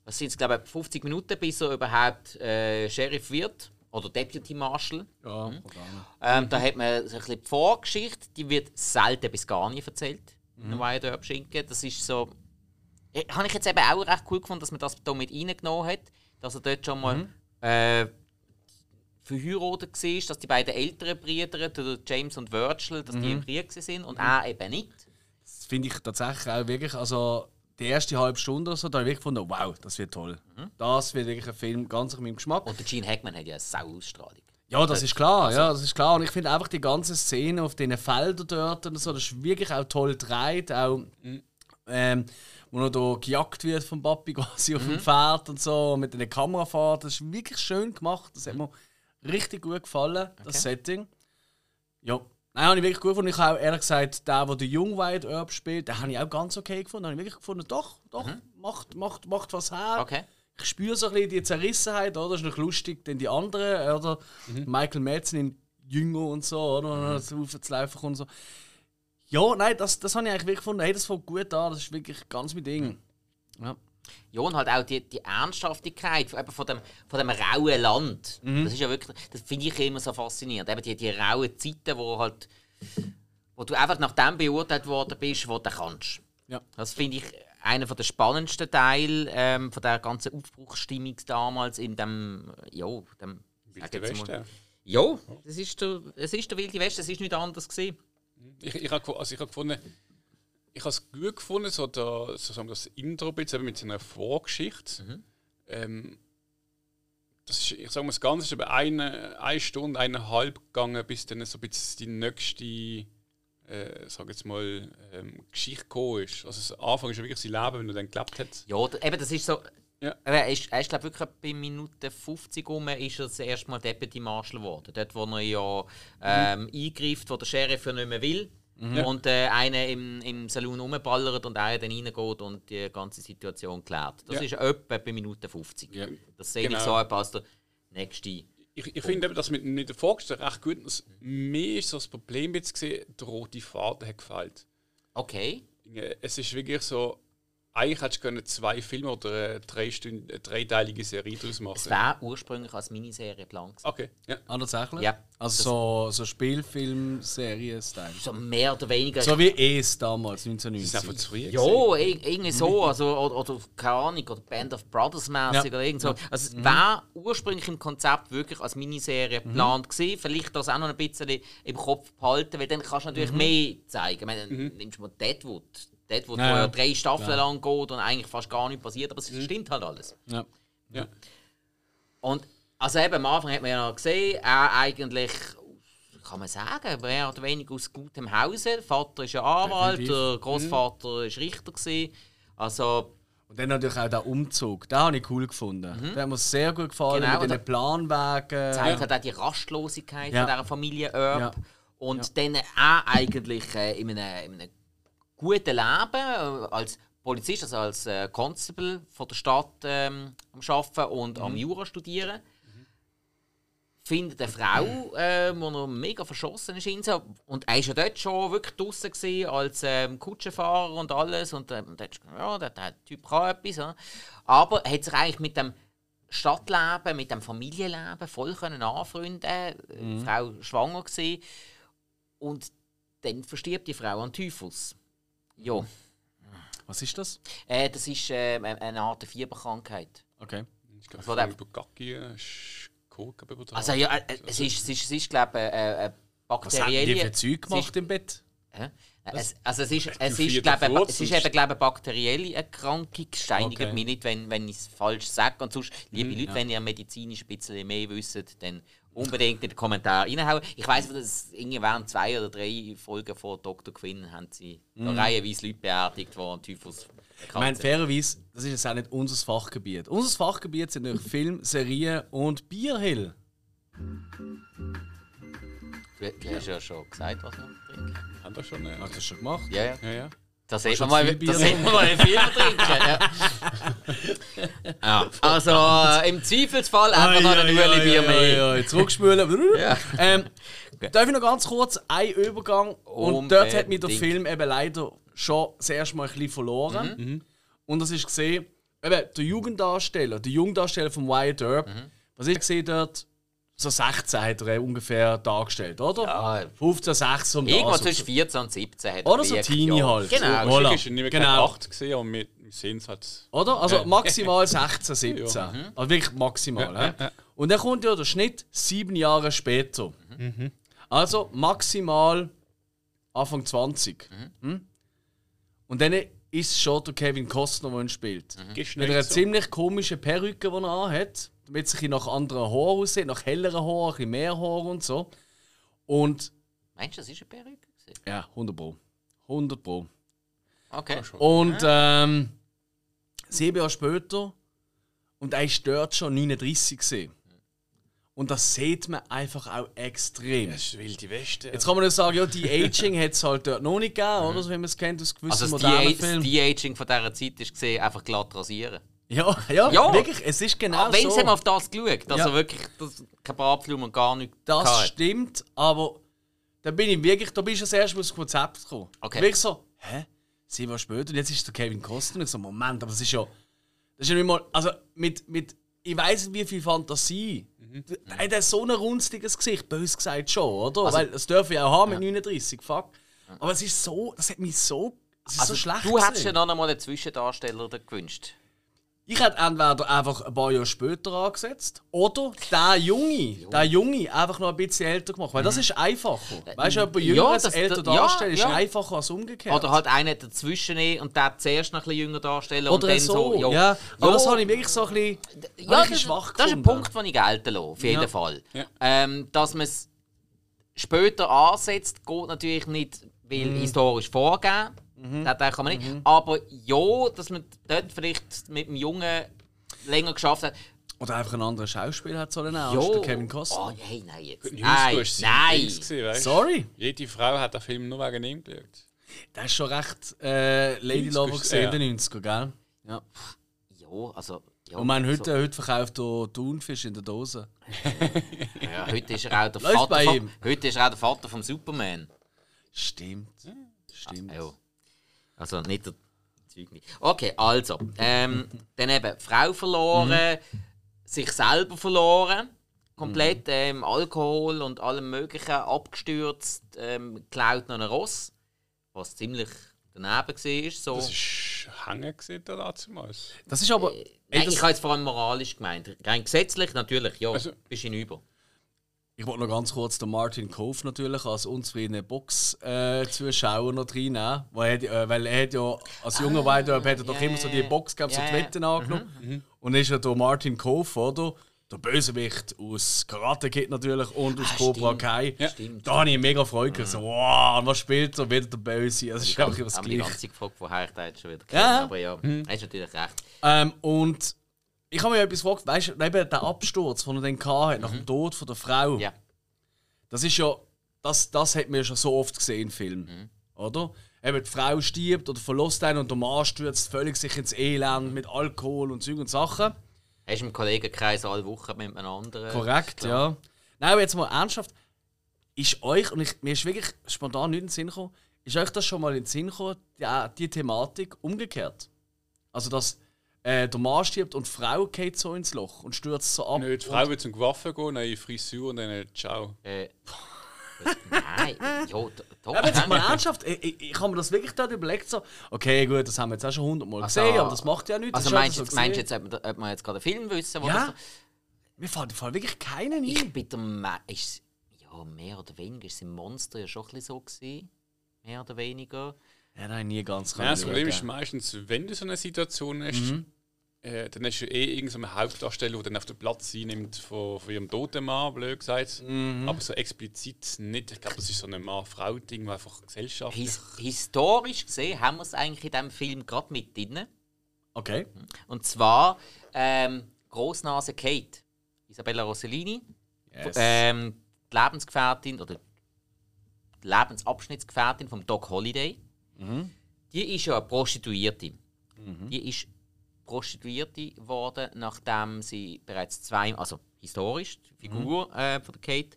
was sind es, glaube ich, 50 Minuten, bis er überhaupt äh, Sheriff wird. Oder Deputy Marshal. Ja, Mhm. Ähm, da hat man so ein bisschen die Vorgeschichte, die wird selten bis gar nicht erzählt. Mhm. Wyatt Earp Schinken. Das ist so. Eh, Habe ich jetzt eben auch recht cool gefunden, dass man das da mit reingenommen hat. Dass er dort schon mal äh, verheiratet war, dass die beiden älteren Brüder, der James und Virgil, dass die im Krieg sind und er eben nicht. Das finde ich tatsächlich auch wirklich, also die erste halbe Stunde oder so, da habe ich wirklich gefunden, wow, das wird toll. Das wird wirklich ein Film ganz nach meinem Geschmack. Und der Gene Hackman hat ja eine Sau-Ausstrahlung. Ja, das ist klar, ja, das ist klar. Und ich finde einfach die ganze Szene auf diesen Feldern dort und so, das ist wirklich auch toll gedreht, auch ähm, wo noch da gejagt wird vom Papi quasi auf dem Pferd und so, mit den Kamerafahrten. Das ist wirklich schön gemacht, das hat mir richtig gut gefallen, das Setting. Ja, nein, habe ich wirklich gut gefunden. Ich habe auch ehrlich gesagt, der, der den Young White Herb spielt, den habe ich auch ganz okay gefunden. habe ich wirklich gefunden, doch, doch, macht, macht, macht was her. Okay. Ich spüre so ein bisschen die Zerrissenheit, oder? Das ist noch lustig, denn die anderen, oder? Michael Madsen in Jünger und so, oder? Mhm. zu laufen und so. Ja, nein, das, das habe ich eigentlich wirklich gefunden. Hey, das fängt gut an, das ist wirklich ganz mein Ding. Ja. Ja, und halt auch die, die Ernsthaftigkeit von, eben von, dem, von dem rauen Land. Das ist ja wirklich, das finde ich immer so faszinierend. Eben die, die rauen Zeiten, wo halt, wo du einfach nach dem beurteilt worden bist, was du kannst. Ja. Das finde ich einer der spannendsten Teile ähm, von der ganzen Aufbruchsstimmung damals in dem, ja, dem Wilde Westen. Ja, das ist der, es ist der Wilde Westen, es ist nicht anders gewesen. Ich, ich habe also ich hab gefunden, ich habe es gut gefunden, so, der, so sagen wir das Intro bisschen, mit seiner Vorgeschichte. Ähm, das ist, ich sage mal, das Ganze ist über eine, eine Stunde, eineinhalb gegangen, bis dann so ein bisschen die nächste, äh, sag jetzt mal, ähm, Geschichte gekommen ist. Also, am Anfang ist ja wirklich sein Leben, wenn er dann gelebt hat. Ja, eben, das ist so. Ja. Er ist, er ist glaube wirklich bei Minute 50 rum ist er das erste Mal Deputy Marshal geworden. Dort, wo er ja ähm, eingreift, wo der Sheriff ja nicht mehr will. Und äh, einer im, im Saloon rumballert und einer dann reingeht und die ganze Situation klärt. Das Ja. ist etwa bei Minute 50. Ja. Das sehe Genau. ich so als der nächste. Ich, ich finde eben, das mit, mit der Vorgeschichte recht gut. Das, mir ist so das Problem jetzt gesehen, der rote Faden hat gefällt. Okay. Es ist wirklich so, eigentlich hättest du können zwei Filme oder eine, drei Stunden, eine dreiteilige Serie daraus Es machen. wäre ursprünglich als Miniserie geplant. Okay, ja. Ah, tatsächlich? Ja. Also so, so Spielfilm-Serie-Style. So mehr oder weniger. So wie es damals, Das ist einfach 1990. zu früh. Ja, irgendwie so, also, oder, oder keine Ahnung, oder Band of Brothers mäßig Ja. oder irgend so. Also es war ursprünglich im Konzept wirklich als Miniserie geplant gewesen. Vielleicht das auch noch ein bisschen im Kopf behalten, weil dann kannst du natürlich mehr zeigen. Ich meine, nimmst du mal Deadwood. Ja, wo ja. ja drei Staffeln Ja. lang geht und eigentlich fast gar nichts passiert, aber es stimmt halt alles. Ja. Ja. Und also eben am Anfang hat man ja noch gesehen, er eigentlich, kann man sagen, mehr oder weniger aus gutem Hause. Der Vater ist ja Anwalt, Definitiv. der Großvater ist Richter gewesen. Also Und dann natürlich auch der Umzug. Den habe ich cool gefunden. Der hat mir sehr gut gefallen Genau, mit den Planwagen. zeigt halt auch die Rastlosigkeit Ja. von dieser Familie Erb. Und dann auch eigentlich äh, in, einem, in einem guten Leben äh, als Polizist, also als äh, Constable von der Stadt ähm, am Arbeiten und am Jura studieren. Findet eine Frau, äh, wo er mega verschossen ist in sie. Und er war ja dort schon wirklich draußen gewesen, als ähm, Kutschenfahrer und alles. Und ähm, hat ja, der, der Typ kann etwas. Ja. Aber er hat sich eigentlich mit dem Stadtleben, mit dem Familienleben voll können anfreunden. Mhm. Die Frau schwanger gewesen. und dann verstirbt die Frau an Typhus. Ja. Was ist das? Äh, das ist äh, eine Art Fieberkrankheit. Okay. Ich glaube, also, über Gacki Also ja, äh, es ist, es ist, es ist glaube ich, äh, eine bakterielle... Was haben die für Zeug gemacht im Bett? Hä? Es, also es ist, es ist, glaube, es ist eben glaube eine bakterielle Erkrankung. Steinigt okay. mich nicht, wenn, wenn ich es falsch sage. Und sonst, liebe mhm, Leute, ja. wenn ihr medizinisch ein bisschen mehr wisst, dann unbedingt in den Kommentar reinhauen. Ich weiss, dass irgendwie während zwei oder drei Folgen von Dr. Quinn haben sie mhm. reihenweise Leute beerdigt, die an Typhus ich meine, fairerweise, das ist jetzt auch nicht unser Fachgebiet. Unser Fachgebiet sind natürlich Film, Serien und Bierhill. Du, du hast ja schon gesagt, was wir trinken. Haben wir schon? Ja. Hast du das schon gemacht? Ja, ja. ja, ja. Das sieht man mal, das sieht man mal viel trinken. Ja. ja. Also äh, im Zweifelsfall einfach noch ein Ueli Bier mehr. Zurückspülen. ja. ähm, darf ich noch ganz kurz einen Übergang? Und dort hat mich der Film eben leider schon das erste Mal ein bisschen verloren. Mhm. Und das ist gesehen, eben der Jugenddarsteller, der Jugenddarsteller von Wyatt Earp, mhm. was ich gesehen dort, so 16 hat er ungefähr dargestellt, oder? Ja. 15, 16 um Irgendwo zwischen 14 und 17 hat er Oder so Teenie ja. halt. Genau. Voilà. Ist nicht genau. 8 gesehen und wir sehen es halt. Oder? Also ja. maximal 16, 17. ja. mhm. Also wirklich maximal. Ja, ja, Und dann kommt ja der Schnitt sieben Jahre später. Mhm. Also maximal Anfang 20. Mhm. Hm? Und dann ist schon der Kevin Costner, der ihn spielt. Mhm. Mit einer so. ziemlich komischen Perücke, die er anhat damit es nach anderen Haaren aussieht, nach helleren Haaren, ein bisschen mehr Haare und so. Und. Meinst du, das ist eine Perücke? Ja, 100 Pro. 100 Pro. Okay. Und ähm, sieben Jahre später, und er ist dort schon 39 gesehen. Und das sieht man einfach auch extrem. Das ist wilde Weste. Jetzt kann man ja sagen, ja, die Aging hat es halt dort noch nicht gegeben, oder? So wie man es kennt aus gewissen also modernen Filmen. Also die Aging von dieser Zeit ist gesehen, einfach glatt rasieren. Ja, ja, ja, wirklich, es ist genau aber so. Wenn haben auf das geschaut, dass ja. wirklich das, kein Bartflum und gar nichts Das hatte. stimmt, aber da bin ich wirklich, da bist du das erste Mal aufs Konzept gekommen. Okay. Wirklich so, hä? Sieben Jahre später und jetzt ist der Kevin Costner. Ich so, Moment, aber das ist ja, das ist ja nicht mal, also mit, mit ich weiß nicht wie viel Fantasie. Mhm. Er hat so ein runstiges Gesicht, bös gesagt schon, oder? Also, Weil das dürfen ich auch haben mit ja. 39, fuck. Aber es ist so, das hat mich so, es ist also, so schlecht Du hättest ja noch einmal einen Zwischendarsteller gewünscht. Ich hätte entweder einfach ein paar Jahre später angesetzt oder der Junge, der Junge einfach noch ein bisschen älter gemacht. Weil das mhm. ist einfacher. Weißt du, jemand Jüngeres ja, älter darstellen ja, ist einfacher als umgekehrt. Oder halt einen dazwischen und den zuerst noch ein bisschen jünger darstellen. Oder und dann so. so ja. ja. Aber das habe ich wirklich so ein bisschen, ja, ein bisschen schwach Das ist ein Punkt, den ich gelten lasse, auf jeden Fall. Ähm, dass man es später ansetzt, geht natürlich nicht, weil mhm. historisch vorgegeben Mhm. Den kann man nicht. Mhm. Aber ja, dass man dort vielleicht mit dem Jungen länger geschafft hat. Oder einfach einen anderen Schauspieler hat sollen auch, als der Kevin Costner. Oh nein, nein, jetzt. Nein, nein. Gewesen, Sorry. Jede Frau hat den Film nur wegen ihm geschaut. Das ist schon recht äh, Lady Lover gesehen in den 90er, gell? Ja. Ja, also... Ja, und man, heute, so. heute verkauft er Thunfisch in der Dose. ja, heute ist er auch der Vater vom, heute ist er auch der Vater vom Superman. Stimmt. Stimmt. Ah, ja. Also nicht der Zeug nicht. Okay, also. Ähm, dann eben Frau verloren, mhm. sich selber verloren. Komplett mhm. ähm, Alkohol und allem Möglichen abgestürzt, ähm, geklaut noch ein Ross. Was ziemlich daneben war. So. Das war hängen da damals. Das ist aber. Äh, nein, ich habe jetzt vor allem moralisch gemeint. Rein gesetzlich natürlich, ja, also, bist hinüber. Ich wollte noch ganz kurz den Martin Kove natürlich als unzufriedenen Box-Zuschauer äh, noch reinnehmen. Weil, äh, weil er hat ja als junger ah, Weidorf hat er doch yeah, immer so die Box gehabt, yeah, so Wetten angenommen. Mhm, mhm. Und ist ja der Martin Kove, oder? Der Bösewicht aus Karate Kid natürlich und aus ah, Cobra. Kai. Ja. Stimmt. Da habe ich mega Freude. Mhm. So, wow, was spielt er? Wieder der Böse. Also, ist einfach was Gleiches. Ich habe gefragt, woher ich da jetzt schon wieder kenne. Ja. Aber ja, mhm. hast natürlich recht. Ähm, und ich habe mir etwas gefragt, weißt du, eben der Absturz, den er dann hatte, nach dem mhm. Tod von der Frau. Ja. Das ist ja, das, das hat man ja schon so oft gesehen in Filmen. Mhm. Oder? Eben die Frau stirbt oder verlässt einen und der Mann stürzt völlig sich ins Elend mit Alkohol und Zeug und Sachen. Hast du im Kollegenkreis alle Wochen mit einem anderen? Korrekt, Klar. ja. Nein, aber jetzt mal ernsthaft. Ist euch, und ich, mir ist wirklich spontan nicht in den Sinn gekommen, ist euch das schon mal in den Sinn gekommen, die, die Thematik umgekehrt? Also, dass äh, der Mann stirbt und die Frau geht so ins Loch und stürzt so ab. Nö, die Frau wird zum Waffen gehen, neue Frisur und dann äh, ciao. Äh, nein, ja, doch. Aber jetzt mal ernsthaft, ich, ich, ich habe mir das wirklich dort überlegt, so, okay, gut, das haben wir jetzt auch schon hundertmal Also, gesehen, aber das macht ja nichts. Also meinst du jetzt, meinst jetzt, ob wir, ob wir jetzt gerade einen Film wissen, wo Ja, das mir fällt im Fall wirklich keinen Ich ein. bin der ist ja mehr oder weniger ist es im Monster ja schon ein bisschen so gewesen. Mehr oder weniger. Ja, ich nie ganz Ja, das Problem ist meistens, wenn du so eine Situation hast, Mhm. Äh, dann hast du eh irgendeine Hauptdarsteller, der dann auf den Platz einnimmt von, von ihrem toten Mann, blöd gesagt. Mhm. Aber so explizit nicht. Ich glaube, das ist so ein Mann-Frau-Ding, einfach Gesellschaft. His historisch gesehen haben wir es eigentlich in diesem Film gerade mit drin. Okay. Und zwar ähm, Großnase Kate, Isabella Rossellini, Yes. ähm, die Lebensgefährtin oder die Lebensabschnittsgefährtin von Doc Holliday. Die ist ja eine Prostituierte. Die ist Prostituierte geworden, nachdem sie bereits zweimal, also historisch, die Figur äh, von der Kate,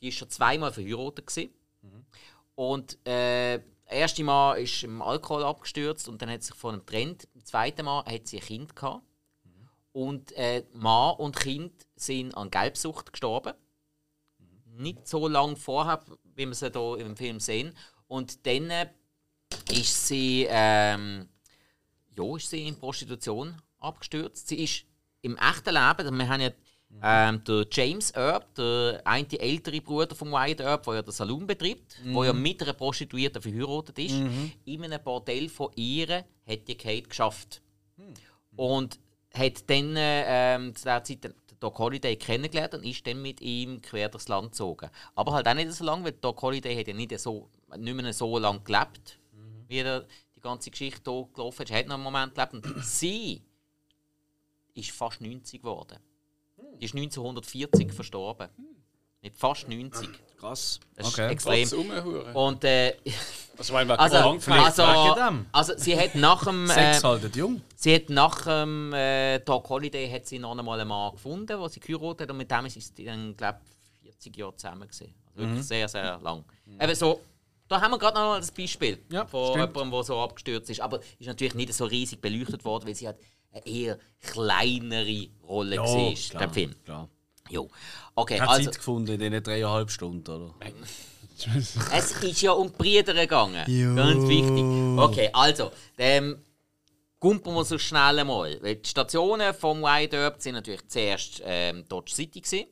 die ist schon zweimal verheiratet gewesen. Und äh, das erste Mal ist im Alkohol abgestürzt und dann hat sie sich von ihm getrennt. Im zweiten Mal hat sie ein Kind gehabt. Und äh, Mann und Kind sind an Gelbsucht gestorben. Nicht so lange vorher, wie wir sie hier im Film sehen. Und dann äh, ist sie, ähm, ja, ist sie in Prostitution abgestürzt. Sie ist im echten Leben, wir haben ja ähm, der James Earp, der eine ältere Bruder von Wyatt Earp, der ja den Saloon betreibt, der ja mit einer Prostituierten verheiratet ist, in einem Bordell von ihr hat die Kate geschafft. Und hat dann ähm, zu der Zeit den Doc Holliday kennengelernt und ist dann mit ihm quer durchs Land gezogen. Aber halt auch nicht so lange, weil Doc Holliday hat ja nicht, so, nicht mehr so lange gelebt, wie er die ganze Geschichte hier gelaufen ist. Er hat noch einen Moment gelebt und sie ist fast 90 geworden. Die ist 1940 verstorben. Mit fast 90. Krass. Das ist Okay. extrem. Was rumhuren. Und äh, Also, also, also, also sie hat nach dem äh, Sex haltet jung. Sie hat nach dem äh, Doc Holiday hat sie noch einmal einen Mann gefunden, den sie geheiratet hat und mit dem ist sie dann, glaube 40 Jahre zusammen gewesen. Also wirklich sehr, sehr lang. Eben so, da haben wir gerade noch mal das Beispiel Ja, von stimmt. jemandem, der so abgestürzt ist. Aber ist natürlich nicht so riesig beleuchtet worden, weil sie halt eine eher kleinere Rolle war, der Film. Klar. Jo. Okay, Hat also, Zeit gefunden in diesen dreieinhalb Stunden, oder? es ist ja um die Brüder gegangen. Ganz wichtig. Okay, also, ähm, Gumpen wir so schnell einmal. Weil die Stationen vom Wide Earp sind natürlich zuerst ähm, Dodge City gewesen,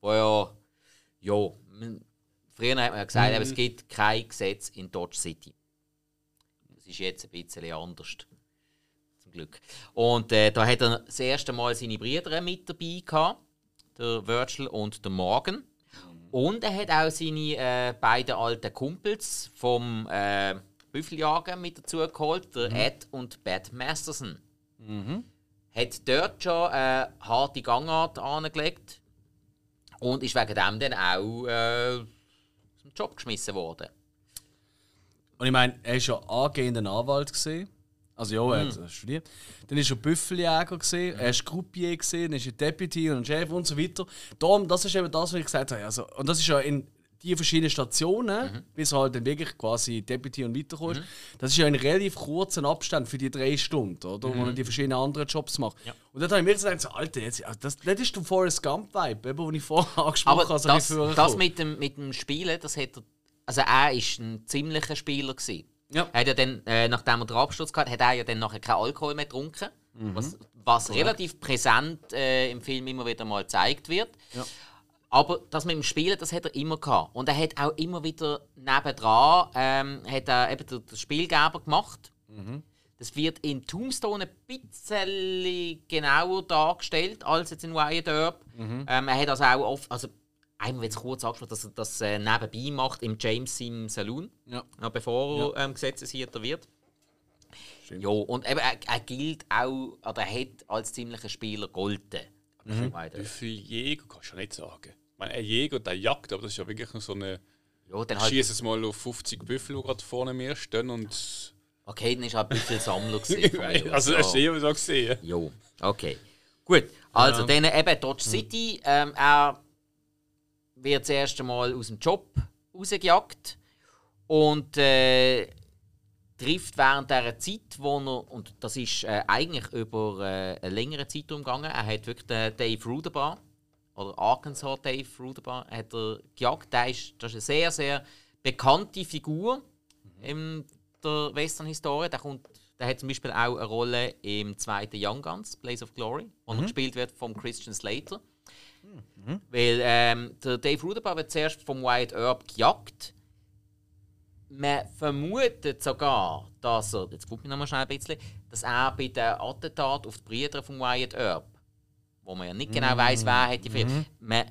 wo ja, ja, früher hat man ja gesagt, eben, es gibt kein Gesetz in Dodge City. Das ist jetzt ein bisschen anders. Zum Glück. Und äh, da hat er das erste Mal seine Brüder mit dabei gehabt, der Virgil und der Morgan. Und er hat auch seine äh, beiden alten Kumpels vom äh, Büffeljagen mit dazu geholt, der Ed und Bad Masterson. Hat dort schon eine harte Gangart angelegt und ist wegen dem dann auch äh, Job geschmissen worden. Und ich meine, er war ja angehender Anwalt. Gewesen. Also ja, er hat studiert. Dann war er Büffeljäger, gewesen, er war Croupier, gewesen, dann ist er Deputy und Chef und so weiter. Darum, das ist eben das, was ich gesagt habe. Also, und das ist ja in die verschiedenen Stationen, bis er halt dann wirklich quasi Deputy und weiterkommst. Das ist ja in relativ kurzen Abstand für die drei Stunden, oder? Wo er die verschiedenen anderen Jobs macht. Und dann habe ich mir gedacht, so, Alter, jetzt, also das, das ist der Forrest Gump-Vibe, den ich vorher angesprochen habe. so das, ein das mit, dem, mit dem Spielen, das hat er. Also er ist ein ziemlicher Spieler gewesen. Ja. Er hat ja dann, äh, nachdem er den Absturz hatte, hat er ja dann nachher keinen Alkohol mehr getrunken. Mhm. Was, was relativ präsent äh, im Film immer wieder mal gezeigt wird. Aber das mit dem Spielen, das hat er immer gehabt. Und er hat auch immer wieder nebendran ähm, hat er eben den, Spielgeber gemacht. Das wird in Tombstone ein bisschen genauer dargestellt als jetzt in Wyatt Earp. Ähm, er hat also auch oft, also einmal wird es kurz angesprochen, dass er das äh, nebenbei macht im James im Saloon, Ja. noch bevor er ähm, Gesetzeshirter wird. Ja, und eben, er, er gilt auch, oder er hat als ziemlicher Spieler golden. Mhm. Wie viel Jäger kannst du ja nicht sagen. Ich meine, ein Jäger, der jagt, aber das ist ja wirklich nur so eine. Ja, dann Ich halt, schieße es mal auf 50 Büffel, die gerade vorne mir stehen. Und okay, dann ist halt ein bisschen Sammler aus, also, das ja. hast du immer so gesehen. Jo, okay. Gut, also dann eben Dodge City. Ähm, er wird das erste Mal aus dem Job rausgejagt. Und äh, trifft während dieser Zeit, wo er, und das ist äh, eigentlich über äh, einen längeren Zeitraum gegangen, er hat wirklich den Dave Ruderbar, oder Arkansas Dave Ruderbar, hat er gejagt. Der ist, das ist eine sehr, sehr bekannte Figur in der Western-Historie. Der, kommt, der hat zum Beispiel auch eine Rolle im zweiten Young Guns, Blaze of Glory, wo er gespielt wird von Christian Slater. Weil ähm, der Dave Ruderbar wird zuerst vom Wyatt Earp gejagt. Man vermutet sogar, dass er, jetzt gucke ich noch mal schnell ein bisschen, dass er bei dem Attentat auf die Brüder von Wyatt Earp, wo man ja nicht genau weiß, wer hat die Firma, man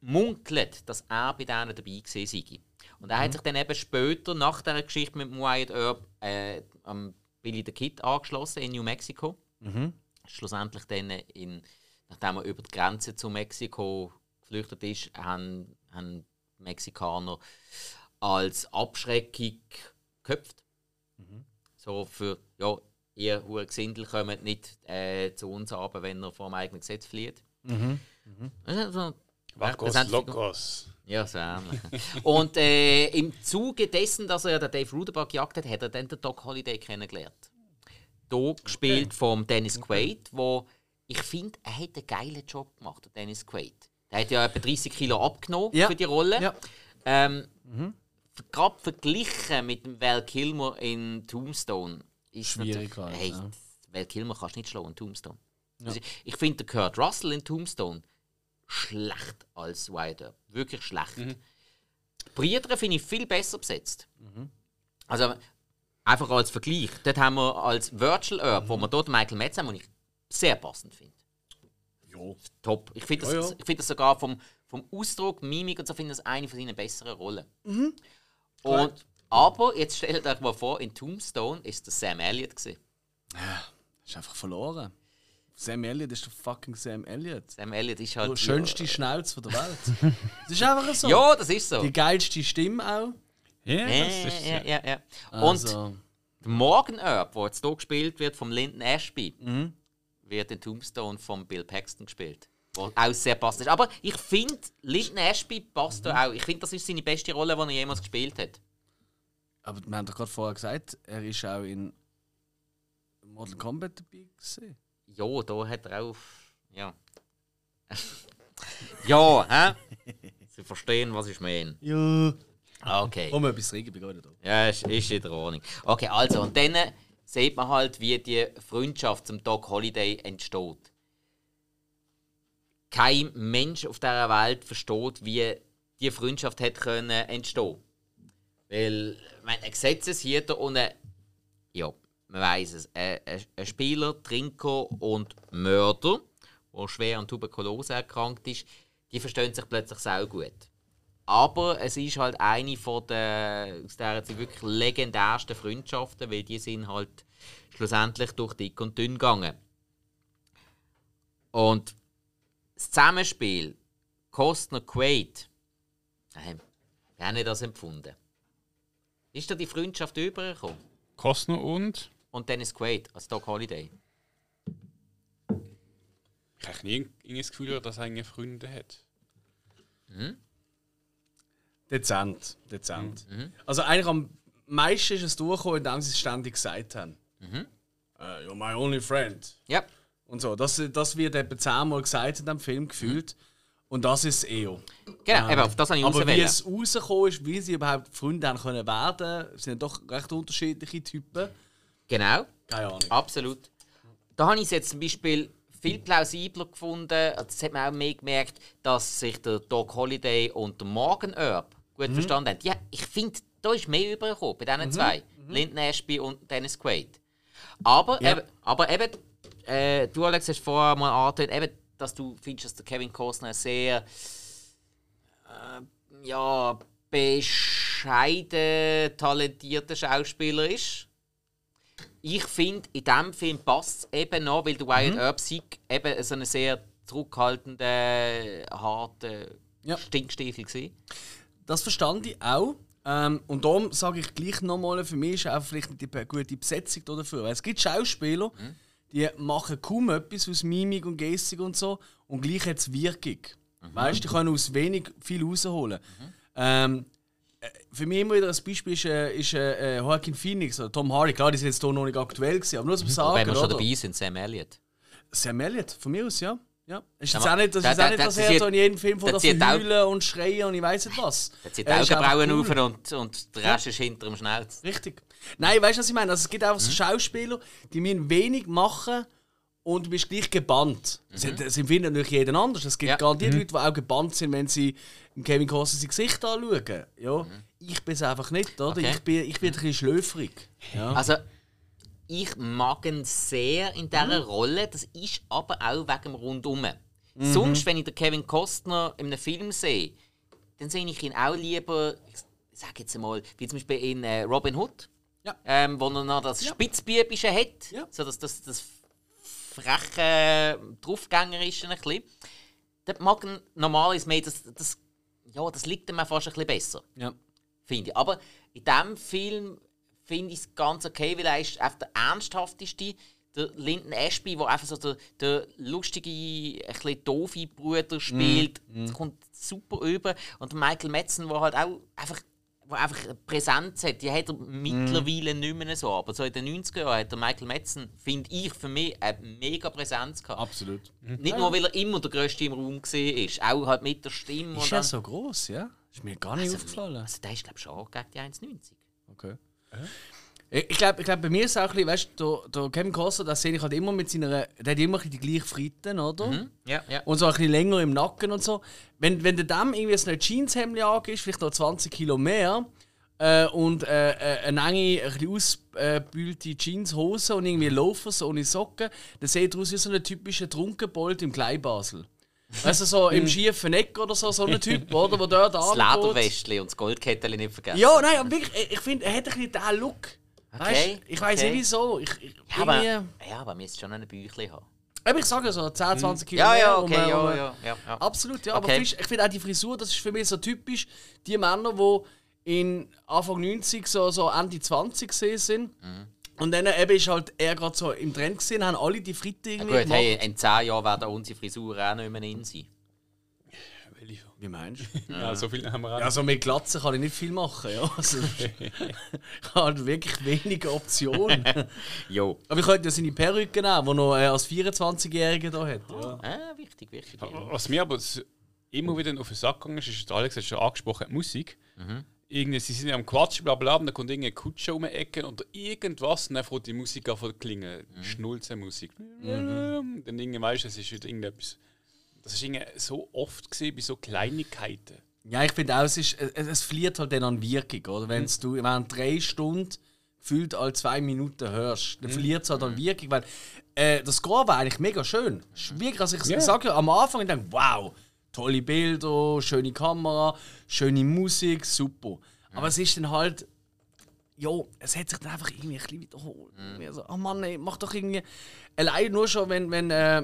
munkelt, dass er bei denen dabei gewesen sei. Und er hat sich dann eben später, nach dieser Geschichte mit Wyatt Earp, äh, am Billy the Kid angeschlossen in New Mexico. Schlussendlich dann, in, nachdem er über die Grenze zu Mexiko geflüchtet ist, haben, haben Mexikaner als Abschreckung geköpft. So für, ja, ihr hure Gesindel kommt nicht äh, zu uns aber wenn er vor dem eigenen Gesetz flieht. Das ist so Vacos Locos. ja, so ähnlich. Und äh, im Zuge dessen, dass er den Dave Ruderbar gejagt hat, hat er dann den Doc Holliday kennengelernt. Hier gespielt vom Dennis Quaid, wo ich finde, er hat einen geilen Job gemacht, der Dennis Quaid. Der hat ja etwa 30 Kilo abgenommen Ja. für die Rolle. Ja. Ähm, Gerade verglichen mit dem Val Kilmer in Tombstone ist Schwierig natürlich- Hey, ja. Val Kilmer kannst du nicht schlagen in Tombstone. Also, ich finde Kurt Russell in Tombstone schlecht als Earp. Wirklich schlecht. Brüder finde ich viel besser besetzt. Also einfach als Vergleich. Dort haben wir als Virtual Earp, wo wir dort Michael Metz haben, den ich sehr passend finde. Jo. Top. Ich finde das, Ja, ja. ich find das sogar vom, vom Ausdruck, Mimik und so finde ich das eine von seinen besseren Rollen. Und, aber jetzt stellt euch mal vor, in Tombstone ist der Sam Elliott gewesen. Ist einfach verloren. Sam Elliott ist der fucking Sam Elliott. Sam Elliott ist halt Der schönste Schnauze der Welt. das ist einfach so. Ja, das ist so. Die geilste Stimme auch. Ja, Ja, das ist ja, ja, ja. Und Also, der Morgan Earp, der jetzt hier gespielt wird vom Lyndon Ashby, Mhm. wird in Tombstone von Bill Paxton gespielt. Wo auch sehr passend ist. Aber ich finde, Lyndon Ashby passt Mhm. da auch. Ich finde, das ist seine beste Rolle, die er jemals gespielt hat. aber wir haben doch gerade vorher gesagt, er ist auch in Mortal Kombat dabei gewesen. Ja, da hat er auch. Ja. ja, hä? Sie verstehen, was ich meine. Ja. Okay. Um etwas gerade da. Ja, ist, ist in der Ordnung. Okay, also, und dann sieht man halt, wie die Freundschaft zum Doc Holiday entsteht. Kein Mensch auf dieser Welt versteht, wie die Freundschaft hat können entstehen. Weil, ich meine, ein Gesetzeshüter und ein, ja, man weiß es, ein, ein- Spieler, Trinker und Mörder, der schwer an Tuberkulose erkrankt ist, die verstehen sich plötzlich sehr gut. Aber es ist halt eine von der aus der wirklich legendärsten Freundschaften, weil die sind halt schlussendlich durch dick und dünn gegangen. Und das Zusammenspiel Kostner Quaid, äh, wie habe ich das empfunden? Ist da die Freundschaft übergekommen? Costner und. Und Dennis Quaid als Doc Holiday? Ich habe nie das Gefühl, dass er eigene Freunde hat. Dezent. Dezent. Also eigentlich am meisten ist es durchgekommen, indem sie es ständig gesagt haben. Äh, you're my only friend. Ja, Und so. Das, das wird etwa zehnmal gesagt in diesem Film gefühlt. Und das ist eher. genau, eben, auf das habe ich Aber wie es rausgekommen ist, wie sie überhaupt Freunde haben können werden, sind doch recht unterschiedliche Typen. Genau. Keine Ahnung. Absolut. Da habe ich es jetzt zum Beispiel viel plausibler gefunden. Also Das hat man auch mehr gemerkt, dass sich der Doc Holiday und der Morgan Earp gut verstanden haben. Ja, ich finde, da ist mehr übergekommen bei diesen zwei. Lyndon Ashby und Dennis Quaid. Aber, Ja. eben, aber eben, äh, du Alex hast vorher mal angetönt, eben, dass du findest, dass der Kevin Costner sehr äh, ja, bescheiden talentierter Schauspieler ist. Ich finde, in diesem Film passt es eben noch, weil der Wyatt Earp Sieg eben so eine sehr zurückhaltende, harte Ja. Stinkstiefel war. Das verstand ich auch. Ähm, und darum sage ich gleich nochmal, für mich ist auch vielleicht nicht die gute Besetzung da dafür. Weil es gibt Schauspieler, die machen kaum etwas aus Mimik und Gestik und so und gleich hat es Wirkung. Weißt du, die können aus wenig viel rausholen. Ähm, äh, für mich immer wieder ein Beispiel ist, äh, ist äh, äh, Joaquin Phoenix oder Tom Hardy. Klar, die sind jetzt hier noch nicht aktuell gewesen, aber nur zum Sagen, Wenn wir schon oder? dabei sind, Sam Elliott. Sam Elliott, von mir aus, ja. Ja. Ist jetzt Ja, auch nicht, das der- ist auch nicht, dass er zieht- so in jedem Film von auch- verheulen und schreien und ich weiß nicht was. Er zieht die Er ist Augenbrauen cool. auf und, und der Rest ist hinter dem Schnellsten. Richtig. Nein, weißt du, was ich meine? Also, es gibt einfach Mhm. so Schauspieler, die müssen wenig machen und du bist gleich gebannt. Das, das empfindet natürlich jeden anders. Es gibt Mhm. Ja. garantiert Leute, die auch gebannt sind, wenn sie Kevin Costner sein Gesicht anschauen. Ja, ich bin es einfach nicht, oder? Mhm. Okay. Ich, bin, ich bin ein bisschen schlöfrig. Ja. Also, ich mag ihn sehr in dieser Rolle. Das ist aber auch wegen dem Rundum. Sonst, wenn ich den Kevin Costner in einem Film sehe, dann sehe ich ihn auch lieber, ich sage jetzt mal, wie zum Beispiel in äh, Robin Hood, Ja. ähm, wo er noch das Spitzbübische hat, Ja. so das, das, das freche Draufgängerische ein bisschen. Dort mag ihn normalerweise mehr, das, das, ja, das liegt ihm fast ein bisschen besser ja. finde ich. Aber in diesem Film finde ich es ganz okay, weil er ist einfach der ernsthafteste. Der Lyndon Ashby, der einfach so der, der lustige, ein bisschen doofe Bruder spielt, das kommt super über. Und Michael Madsen, der halt auch einfach, wo einfach eine Präsenz hat, die hat er mittlerweile nicht mehr so. Aber so in den 90er Jahren hat der Michael Madsen, finde ich, für mich eine mega Präsenz gehabt. Absolut. Nicht nur, weil er immer der Größte im Raum ist, auch halt mit der Stimme. Ist er so groß, ja? Ist mir gar nicht also, aufgefallen. also der ist, glaube ich, schon gegen die 1,90. Okay. Ich, glaube, ich glaub, bei mir ist es auch ein bisschen, weißt du, der, der Kevin Costner, das sehe ich halt immer mit seiner. Der hat immer die gleichen Fritten, oder? Ja, ja. Und so ein bisschen länger im Nacken und so. Wenn, wenn du dem irgendwie so ein Jeanshemd angibst, vielleicht noch 20 Kilo mehr, äh, und äh, äh, eine enge, ein ausgebühlte Jeanshose und irgendwie Loafers ohne Socken, dann sieht er aus wie so ein typischer Trunkenbold im Kleinbasel. Weißt du, so im schiefen Eck oder so, so ein Typ, oder? Der dort Das angeht. Lederwestchen und das Goldkettchen nicht vergessen. Ja, nein, aber wirklich, ich- finde, er hat ein bisschen diesen Look. Okay, Weißt, ich weiß okay. nicht wieso. Ich, ich, Ja, aber, ja, aber wir müssen schon ein Büchlein haben. aber ich sage ja so 10, 20 Kilo Ja, ja, um, okay, ja, um, ja, äh, ja, ja. Absolut, ja. Aber Okay. fisch- ich finde auch die Frisur, das ist für mich so typisch. Die Männer, die in Anfang 90, so, so Ende 20 gesehen sind. Mhm. Und dann eben ist halt er gerade so im Trend gesehen, haben alle die Fritte irgendwie Gut, gemacht. hey, in 10 Jahren werden unsere Frisuren auch nicht mehr in sein. Wie meinst du? Ja, so viel haben wir auch. Ja, also mit Glatzen kann ich nicht viel machen. Ja. Also, ich habe halt wirklich wenige Optionen. Jo. Aber ich könnte ja seine Perücke nehmen, die noch äh, als 24-Jähriger da hat. Ja. Ah, wichtig, wichtig. Was mir aber immer wieder auf den Sack gegangen ist, ist, Alex hat schon angesprochen, die Musik. Irgendwie, sie sind ja am Quatschen, bla bla, und dann kommt irgendeine Kutsche um die Ecke oder irgendwas, und dann fängt die Musik an zu klingen. Schnulzenmusik. Dann irgendwie weißt du, es ist wieder irgendetwas. Das war irgendwie so oft gesehen bei so Kleinigkeiten. Ja, ich finde auch, es, ist, es, es verliert halt dann an Wirkung. Oder? Wenn du während drei Stunden gefühlt alle zwei Minuten hörst, dann verliert es halt an Wirkung. Weil äh, das Score war eigentlich mega schön. Ist Wirklich, also ich Ja. sage ja am Anfang, ich denke, wow, tolle Bilder, schöne Kamera, schöne Musik, super. Aber es ist dann halt. Ja, es hat sich dann einfach irgendwie ein bisschen wiederholt. Mhm. Also, oh Mann, ey, mach doch irgendwie. Allein nur schon, wenn, wenn äh,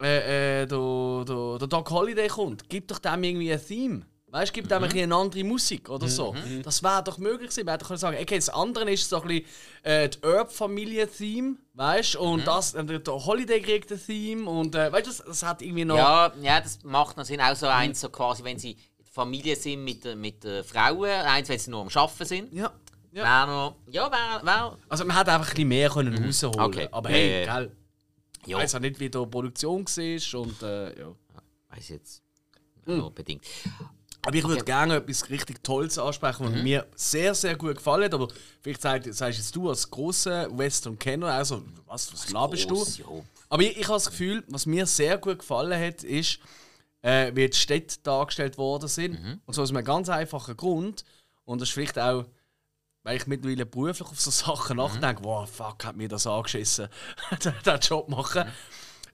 äh, äh, der, der, der Doc Holiday kommt, gib doch dem irgendwie ein Theme. Weißt du, gib dem ein bisschen eine andere Musik oder so. Das wäre doch möglich gewesen. Man hätte können sagen, okay, das andere ist so ein bisschen äh, die Herb-Familie-Theme, weißt du, und das, äh, der Holiday kriegt ein Theme und äh, weißt du, das, das hat irgendwie noch. Ja, ja, das macht noch Sinn. Auch so eins, so quasi, wenn sie Familie sind mit, den- mit den Frauen, eins, wenn sie nur am Arbeiten sind. Ja. ja. Wär noch, ja, wär, wär, Also man hätte einfach ein bisschen mehr können rausholen Okay. Aber hey, Äh, gell, ich weiß auch nicht, wie die Produktion war und äh, ja. weiß jetzt. Nur bedingt. Aber ich würde Okay. gerne etwas richtig Tolles ansprechen, was mir sehr, sehr gut gefallen hat. Aber vielleicht sagst, sagst jetzt du als grosser Western-Kenner, also was, was laberst du? Gross, ja. Aber ich, ich habe das Gefühl, was mir sehr gut gefallen hat, ist, äh, wie die Städte dargestellt worden sind. Und zwar aus einem ganz einfachen Grund. Und das ist vielleicht auch, weil ich mittlerweile beruflich auf so Sachen nachdenke, wow, fuck, hat mir das angeschissen, den Job machen.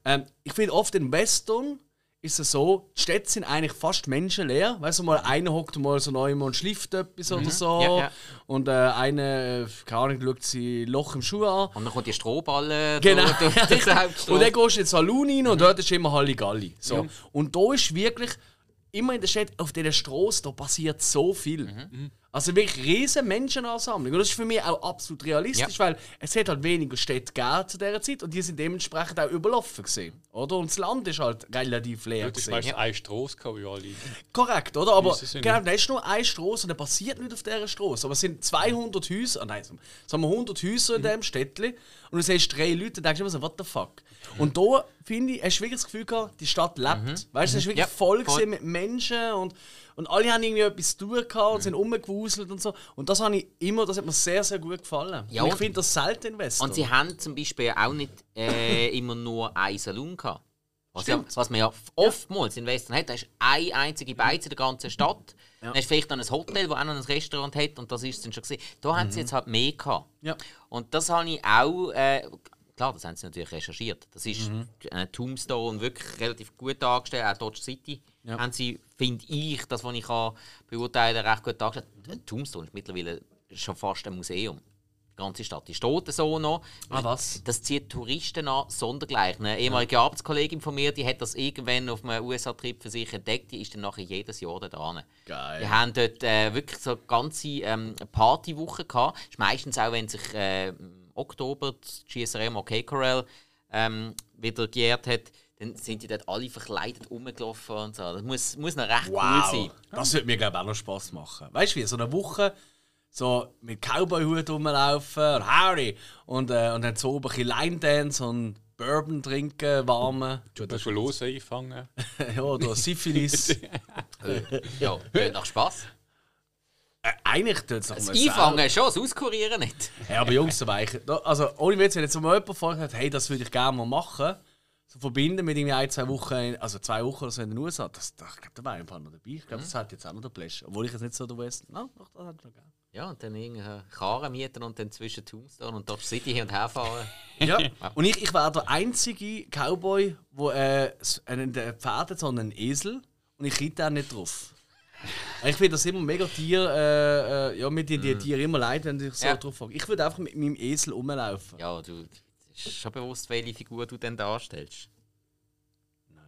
Ähm, ich finde oft in Western ist es so, die Städte sind eigentlich fast menschenleer. Weißt du, mal einer hockt mal so neu und schlift etwas oder so. Ja, ja. Und äh, einer, äh, keine Ahnung, schaut sie Loch im Schuh an. Und dann kommt die Strohballe Genau. durch, durch, Hauptstrasse. und dann gehst du in den Saloon rein und dort ist immer Halligalli. So. Und da ist wirklich, immer in der Stadt, auf dieser Straße, da passiert so viel. Also wirklich riesen Menschenansammlung. Und das ist für mich auch absolut realistisch, weil es hat halt weniger Städte gegeben zu dieser Zeit und die sind dementsprechend auch überlaufen gewesen, oder? Und das Land ist halt relativ leer Das ist gewesen. meistens eine Straße, gehabt, wie alle. Korrekt, oder? Aber genau, da ist nur eine Straße und da passiert nichts auf dieser Straße. Aber es sind 200 Häuser, ah, nein, sagen wir 100 Häuser in Mhm. diesem Städtchen und du siehst drei Leute und denkst immer so, what the fuck? Und da, finde ich, hast du wirklich das Gefühl gehabt, die Stadt lebt. Weißt du, es ist wirklich Ja, voll voll. mit Menschen und, und alle haben irgendwie etwas zu tun gehabt und sind rumgewuselt und so. Und das habe ich immer, das hat mir sehr, sehr gut gefallen. Ja, und ich finde das selten in Western. Und sie haben zum Beispiel auch nicht äh, immer nur einen Salon gehabt. Was, ja, was man ja oftmals in Western hat, da ist eine einzige Beiz in der ganzen Stadt. Dann hast du vielleicht noch ein Hotel, das auch noch ein Restaurant hat und das ist dann schon gesehen. Da haben sie jetzt halt mehr gehabt. Ja. Und das habe ich auch, äh, klar, das haben sie natürlich recherchiert. Das ist äh, Tombstone wirklich relativ gut dargestellt, auch Dodge City Ja. haben sie, finde ich, das, was ich kann beurteilen recht gut dargestellt. Tombstone ist mittlerweile schon fast ein Museum. Die ganze Stadt. Die steht so noch. Ah, was? Das zieht Touristen an, sondergleichen. Eine ehemalige Arbeitskollegin von mir, die hat das irgendwann auf einem USA-Trip für sich entdeckt. Die ist dann nachher jedes Jahr da dran. Geil. Die haben dort äh, wirklich so ganze ähm, Partywochen gehabt. Ist meistens auch, wenn sich äh, Oktober das GSRM OK Corral ähm, wieder gejährt hat, dann sind die dort alle verkleidet rumgelaufen und so. Das muss, muss noch recht cool sein. Das würde mir glaube ich auch noch Spaß machen. Weißt du wie? So eine Woche so mit Cowboy-Hut rumlaufen und Harry und, äh, und dann so oben ein bisschen Line Dance und Bourbon trinken, warme. Du hast schon los einfangen. ja, oder Syphilis. Ja, nach Spaß. Äh, eigentlich tut es Das mal Einfangen schon, das Auskurieren nicht. Ja, aber Jungs, so weichen. Da- Also, ohne Witz, wenn jetzt mal jemand vorher hat, hey, das würde ich gerne mal machen, so verbinden mit irgendwie ein, zwei Wochen, also zwei Wochen oder so in den USA, das, das, ich glaube, da wäre ich ein paar noch dabei. Ich glaube, das hat jetzt auch noch der Plash. Obwohl ich jetzt nicht so der West. Nein, doch, das ich noch gerne. Ja, und dann irgendeine Karren mieten und dann zwischen Tombstone und Dodge City hin und her fahren. Ja. Und ich, ich wäre der einzige Cowboy, der äh, s- einen der Pferd hat, sondern einen Esel. Und ich reite auch nicht drauf. Ich finde das immer mega Tier, äh, äh, ja, mit den die Tiere immer leid, wenn ich so Ja. drauf frage. Ich würde einfach mit meinem Esel rumlaufen. Ja, du es ist schon bewusst, welche Figur du denn darstellst.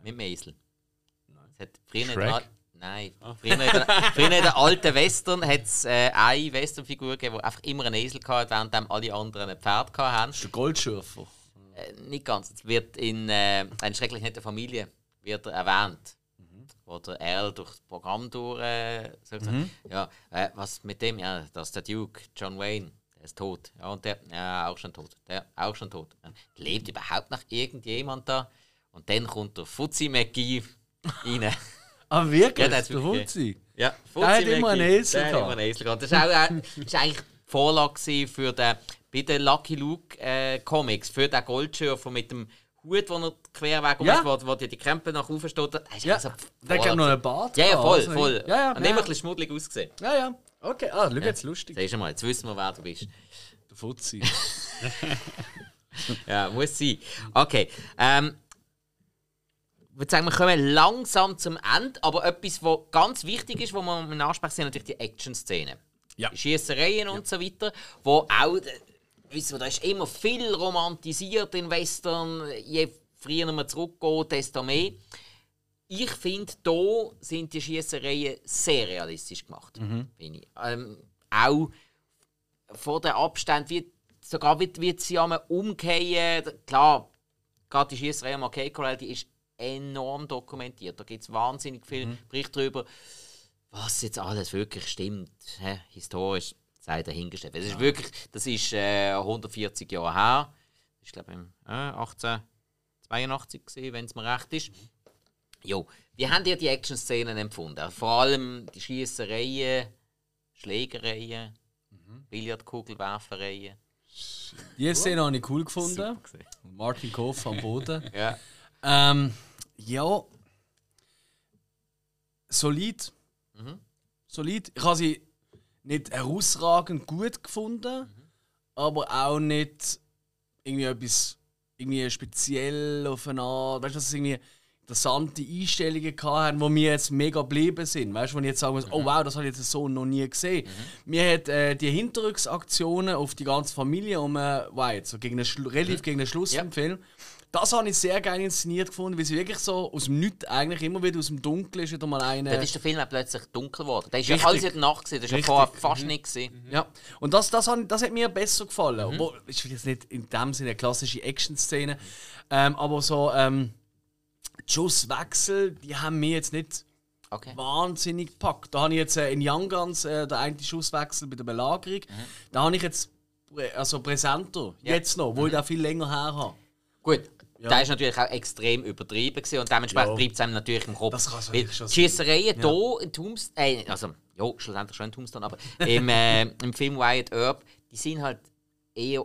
Mit dem Esel. Es hat früher Shrek? Nein, früher in der, früher in der alten Western hat es äh, eine Westernfigur gegeben, die einfach immer einen Esel hatte, während alle anderen ein Pferd hatten. Das ist der Goldschürfer. Äh, nicht ganz. Es wird in äh, «Eine schrecklich nette Familie» wird er erwähnt. Wo der Earl durch das Programm durch äh, so, ja, äh, was mit dem? Ja, das ist der Duke, John Wayne, der ist tot. Ja, und der, ja, auch schon tot. Der, auch schon tot. Ja, lebt überhaupt noch irgendjemand da? Und dann kommt der Fuzzy McGee rein. Ah, wirklich? Ja, der der wirklich Fuzzi? Ja, Der hat immer einen Esel gehabt. immer einen Esel gehabt. Das war auch, äh, das ist eigentlich die Vorlage für den, bei den Lucky Luke äh, Comics, für den Goldschürfer mit dem Hut, wo er querweg Ja. ja. wo, wo die, die Krempe nach oben steht. Das ist Ja, also die der hat noch einen. Bart. Ja, ja, voll, also- voll. Ja, ja, Und ja. immer ein bisschen schmuddelig ausgesehen. Ja, ja. Okay, ah, schau jetzt lustig. Siehst du mal, jetzt wissen wir, wer du bist. Der Fuzzi. Ja, muss sein. Okay. Ähm, ich würde sagen, wir kommen langsam zum Ende, aber etwas, was ganz wichtig ist, wo man in Ansprache sind, natürlich die Action-Szenen. Ja. Die Schießereien und so weiter, wo auch, wissen wir, da ist immer viel romantisiert in Western. Je früher man zurückgeht, desto mehr. Ich finde, da sind die Schießereien sehr realistisch gemacht. Ich. Ähm, auch vor den Abständen, wie, sogar wie, wie sie einmal umgehen. Klar, gerade die Schießerei am Arcade Corral, die ist enorm dokumentiert. Da gibt es wahnsinnig viel Berichte darüber, was jetzt alles wirklich stimmt. Hä? Historisch sei dahingestellt. Das ist wirklich, das ist äh, 140 Jahre her. Ich glaube im äh, 1882 gesehen, wenn es mir recht ist. Jo, wie habt ihr die Action-Szenen empfunden? Vor allem die Schießereien, Schlägereien, Billardkugelwerfereien. Die Szene habe ich cool gefunden. Martin Koff am Boden. Ja. Ähm, ja. Solid. Solid. Ich habe sie nicht herausragend gut gefunden, aber auch nicht irgendwie etwas irgendwie speziell auf eine Art. Weißt du, dass es irgendwie interessante Einstellungen hatten, die mir jetzt mega geblieben sind. Weißt du, wo ich jetzt sagen muss, oh wow, das habe ich jetzt so noch nie gesehen. Mir hat äh, die Hinterrücksaktionen auf die ganze Familie um, äh, jetzt so gegen den Schlu- relativ gegen den Schluss Ja. vom Film, Das habe ich sehr geil inszeniert gefunden, weil sie wirklich so aus dem Nichts eigentlich immer wieder aus dem Dunkeln ist wieder mal eine. Dann ist der Film auch plötzlich dunkel geworden. Der ist ja alles in der Nacht gewesen, das ist ja vorher fast nicht gesehen. Ja, und das, das, hat, das hat mir besser gefallen. Obwohl, ist jetzt nicht in dem Sinne eine klassische Action-Szene, ähm, aber so ähm, die Schusswechsel, die haben mir jetzt nicht Okay. wahnsinnig gepackt. Da habe ich jetzt äh, in Young Guns äh, der eine Schusswechsel bei der Belagerung, da habe ich jetzt prä also präsenter, Ja. jetzt noch, wo ich da viel länger her habe. Gut, Ja. der ist natürlich auch extrem übertrieben gewesen und dementsprechend Ja. bleibt es einem natürlich im Kopf. Das kann's Weil wirklich schon die Schiessereien hier in Tombstone, äh, also, ja, schlussendlich schon in Tombstone, aber im, äh, im Film Wyatt Earp, die sind halt eher,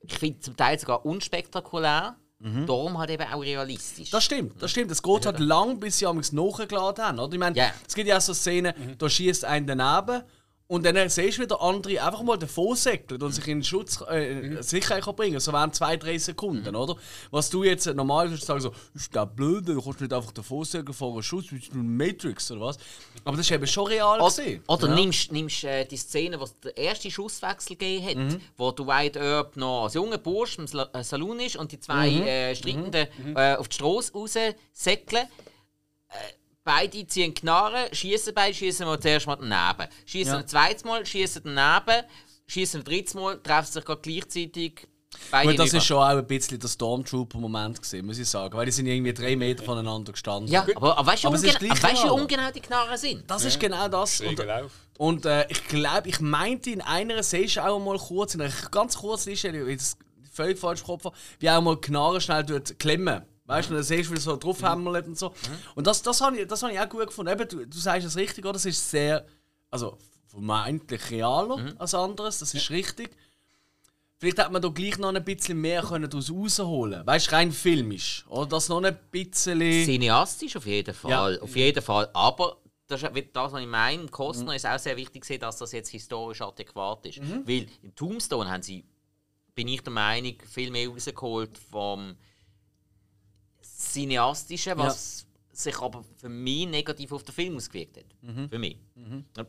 ich finde zum Teil sogar unspektakulär, darum halt eben auch realistisch. Das stimmt, das stimmt. Es geht halt lang, bis sie amigs nachgeladen haben. Oder? Ich meine, Ja. es gibt ja auch so Szenen, da schießt ein daneben und dann siehst du wieder andere einfach mal davon säckeln und sich in Schutz, äh, in Sicherheit kann bringen So wären zwei, drei Sekunden, oder? Was du jetzt äh, normal würdest sagen, so, ist der blöd, du kannst nicht einfach davon säckeln vor einem Schuss, bist du ein Matrix oder was? Aber das ist eben schon real Oder, oder ja. nimmst, nimmst äh, die Szene, wo es den ersten Schusswechsel gegeben hat, Mhm. wo der White Earp noch als junger Bursch im äh, Saloon ist und die zwei Mhm. äh, Streitenden äh, auf die Straße raus säckeln. Beide ziehen Knarren, schießen beide, schießen mal zuerst mal daneben. Schießen Ja. ein zweites Mal, schießen daneben, schießen ein drittes Mal, treffen sich gerade gleichzeitig. Beide Gut, das ist schon auch ein bisschen der Stormtrooper-Moment muss ich sagen. Weil die sind irgendwie drei Meter voneinander gestanden. Ja, aber, aber weißt du, Aber aber weißt du, wie klar. ungenau die Knarren sind? Das ist genau das. Und. Und äh, ich glaube, ich meinte in einer du auch mal kurz, in einer ganz kurzen Einstellung, ich das völlig falsch im Kopf wie auch mal die Knarre schnell dort klemmen. Weißt du, dann siehst du, wie es so draufhämmert und so. Und das, das habe ich, das hab ich auch gut gefunden. Eben, du, du sagst es richtig, oder? Das ist sehr, also vermeintlich realer als anderes, das ist richtig. Vielleicht hätte man da gleich noch ein bisschen mehr können daraus rausholen Weißt du, rein filmisch. Oder das noch ein bisschen. Cineastisch auf jeden Fall. Ja. Auf jeden Fall. Aber das das, was ich meine. Kostner ist auch sehr wichtig, dass das jetzt historisch adäquat ist. Weil in Tombstone haben sie, bin ich der Meinung, viel mehr rausgeholt vom Cineastischen, was sich aber für mich negativ auf den Film ausgewirkt hat. Für mich.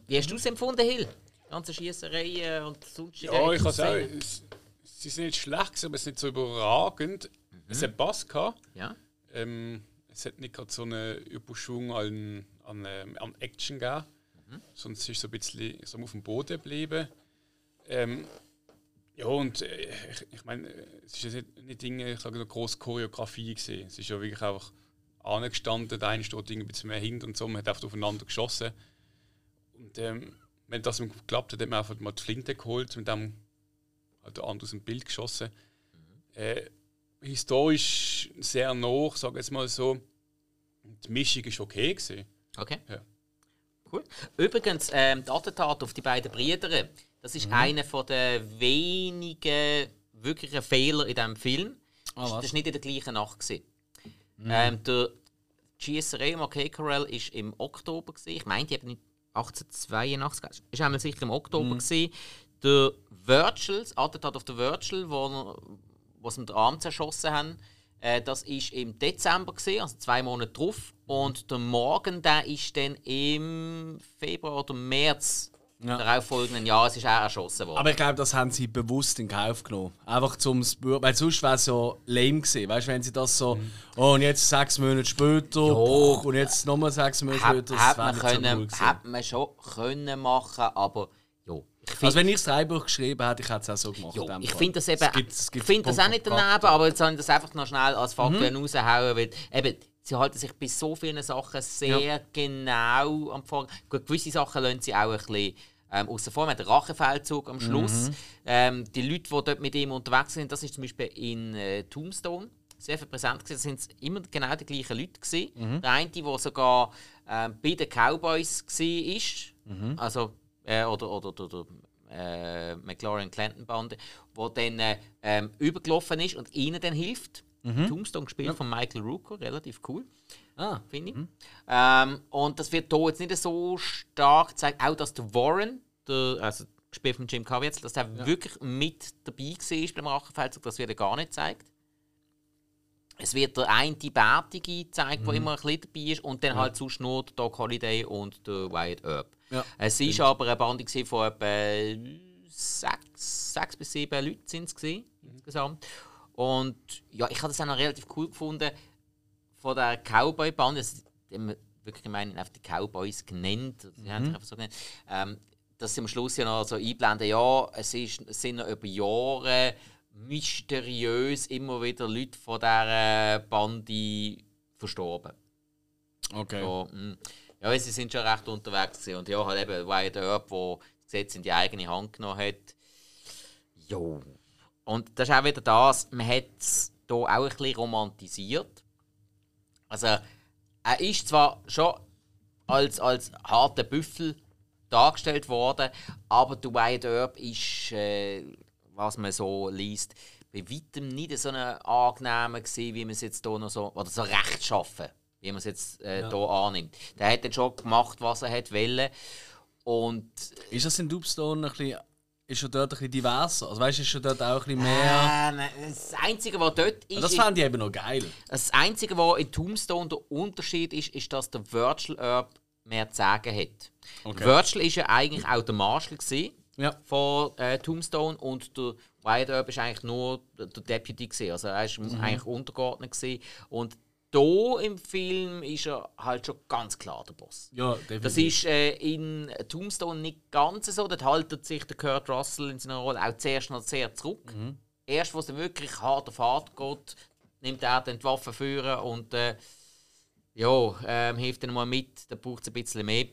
Wie hast du es empfunden, Hill? Die ganze Schießereien und sonstige Ja, ich sagen, es- sie sind nicht schlecht, aber es ist nicht so überragend. Es hat Bass gehabt. Ja? Ähm, es hat nicht gerade so einen Überschwung an, an, ähm, an Action gegeben. Sonst ist es so ein bisschen so auf dem Boden geblieben. Ähm, ja, und äh, ich, ich meine, es ist ja nicht, nicht Dinge, ich sage eine grosse Choreografie gesehen. Es ist ja wirklich einfach angestanden, der eine steht ein bisschen mehr hinten und so, man hat einfach aufeinander geschossen. Und ähm, wenn das geklappt hat, hat man einfach mal die Flinte geholt, mit dem hat der andere aus dem Bild geschossen. Äh, historisch sehr noch, sage ich jetzt mal so. Die Mischung ist okay gewesen. Okay. Ja. Cool. Übrigens, ähm, das Attentat auf die beiden Brüder, das Mhm. ist einer von der wenigen wirklichen Fehler in diesem Film. Mhm. das war nicht in der gleichen Nacht. Gewesen. Ähm, der Schiesserei Marquet Carell war im Oktober. Gewesen. Ich meinte eben nicht 1882. Es war einmal sicher im Oktober. Mhm. Gewesen. Der Virgil, das Attentat auf der Virgil, wo, wo sie ihm den Arm zerschossen haben, äh, das war im Dezember, gewesen, also zwei Monate drauf. Und der Morgen der ist dann im Februar oder März Ja. darauffolgenden Jahres ist er erschossen worden. Aber ich glaube, das haben sie bewusst in Kauf genommen. Einfach zum Spür weil sonst wäre es ja lame gewesen. Weißt du, wenn sie das so, oh, und jetzt sechs Monate später, Jo. und jetzt nochmal sechs Monate Hat, später, hat, wär man nicht so können, cool gewesen. hat man schon können machen, aber ja, ich finde Also wenn ich das Drehbuch geschrieben hätte, ich hätte es auch so gemacht. dem ich Fall. find das eben, Es gibt- es ich gibt finde das auch nicht daneben, aber jetzt soll ich das einfach noch schnell als Faktor raushauen, weil eben, sie halten sich bei so vielen Sachen sehr genau am Vor. Gut, gewisse Sachen lassen sie auch ein bisschen ähm, außen vor. Wir haben den Rachefeldzug am Schluss. Ähm, die Leute, die dort mit ihm unterwegs sind, das ist zum Beispiel in äh, Tombstone sehr viel präsent gewesen. Das sind immer genau die gleichen Leute gewesen. Der eine, der sogar ähm, bei den Cowboys war, also äh, oder oder, oder, oder äh, McLaurin Clanton Bande, wo dann äh, ähm, übergelaufen ist und ihnen dann hilft. Tombstone gespielt von Michael Rooker, relativ cool Ah, finde ich. Ähm, und das wird hier jetzt nicht so stark gezeigt, auch dass der Warren, der, also gespielt von Jim Caviezel, dass er wirklich mit dabei war beim Rachenfeldzug, das wird er gar nicht gezeigt. Es wird der eine Bärtige gezeigt, der immer ein bisschen dabei ist, und dann halt sonst nur der Doc Holliday und der Wyatt Earp. Ja, es war aber eine Bande von etwa sechs, sechs bis sieben Leuten sind es insgesamt. Und ja, ich habe das auch noch relativ cool gefunden von der Cowboy-Band. Also, haben wirklich gemeint, einfach die Cowboys genannt. Sie haben sich einfach so genannt. Ähm, dass sie am Schluss ja noch so einblenden, ja, es, ist, es sind noch über Jahre mysteriös immer wieder Leute von dieser Bande verstorben. Okay. So, mm. ja, sie sind schon recht unterwegs gewesen. und ja, halt eben Wyatt Earp, der das Gesetz in die eigene Hand genommen hat. Jo. Und das ist auch wieder das, man hat es hier auch ein bisschen romantisiert. Also, er ist zwar schon als, als harter Büffel dargestellt worden, aber der Wyatt Earp ist, äh, was man so liest, bei weitem nicht so eine angenehme gewesen, wie man es jetzt hier noch so, oder so rechtschaffen, wie man es jetzt äh, Ja. hier annimmt. Der hat dann schon gemacht, was er hat wollen. Und Ist das in Dubstone ein bisschen. Ist schon dort ein bisschen diverser? Also weißt du, ist schon dort auch ein bisschen mehr. ähm, das Einzige, was dort ist, das fand ich eben noch geil. Das Einzige, was in Tombstone der Unterschied ist, ist, dass der Virtual Herb mehr zu sagen hat. Okay. Virtual war ja eigentlich auch der Marshal gewesen Ja. von äh, Tombstone und der Wyatt Earp ist eigentlich nur der Deputy gewesen. Also er ist Mhm. eigentlich untergeordnet gewesen. Und hier im Film ist er halt schon ganz klar der Boss. Ja, definitiv. Das ist äh, in Tombstone nicht ganz so. Dort haltet sich der Kurt Russell in seiner Rolle auch zuerst noch sehr zurück. Erst, wo es wirklich hart auf hart geht, nimmt er dann die Waffe führen und äh, ja, ähm, hilft dann mal mit. Da braucht es ein bisschen mehr.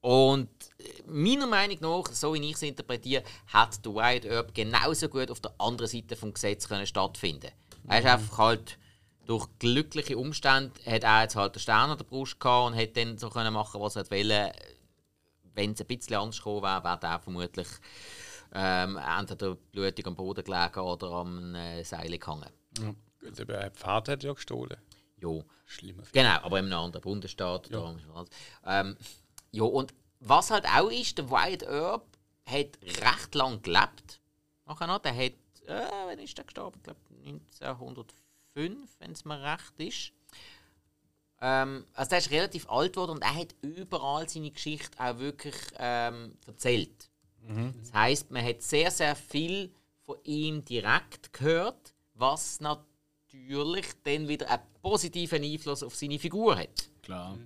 Und äh, meiner Meinung nach, so wie ich es interpretiere, hat der Wyatt Earp genauso gut auf der anderen Seite vom Gesetz können stattfinden. Er ist einfach halt durch glückliche Umstände hat er jetzt halt den Stern an der Brust gehabt und hat dann so können machen, was er wollte. Wenn es ein bisschen anders gekommen wäre, wäre er vermutlich ähm, entweder blutig am Boden gelegen oder am äh, Seil gehangen. Gut, aber ein Pferd hat ja gestohlen. Jo. Schlimmer. Genau, aber in einem anderen Bundesstaat. Ja. Ähm, ja, und was halt auch ist, der Wyatt Earp hat recht lang gelebt. Nachher noch, der hat, äh, wann ist der gestorben? Ich glaube 1905, wenn es mir recht ist. Ähm, also der ist relativ alt geworden und er hat überall seine Geschichte auch wirklich ähm, erzählt. Das heißt, man hat sehr, sehr viel von ihm direkt gehört, was natürlich dann wieder einen positiven Einfluss auf seine Figur hat. Klar.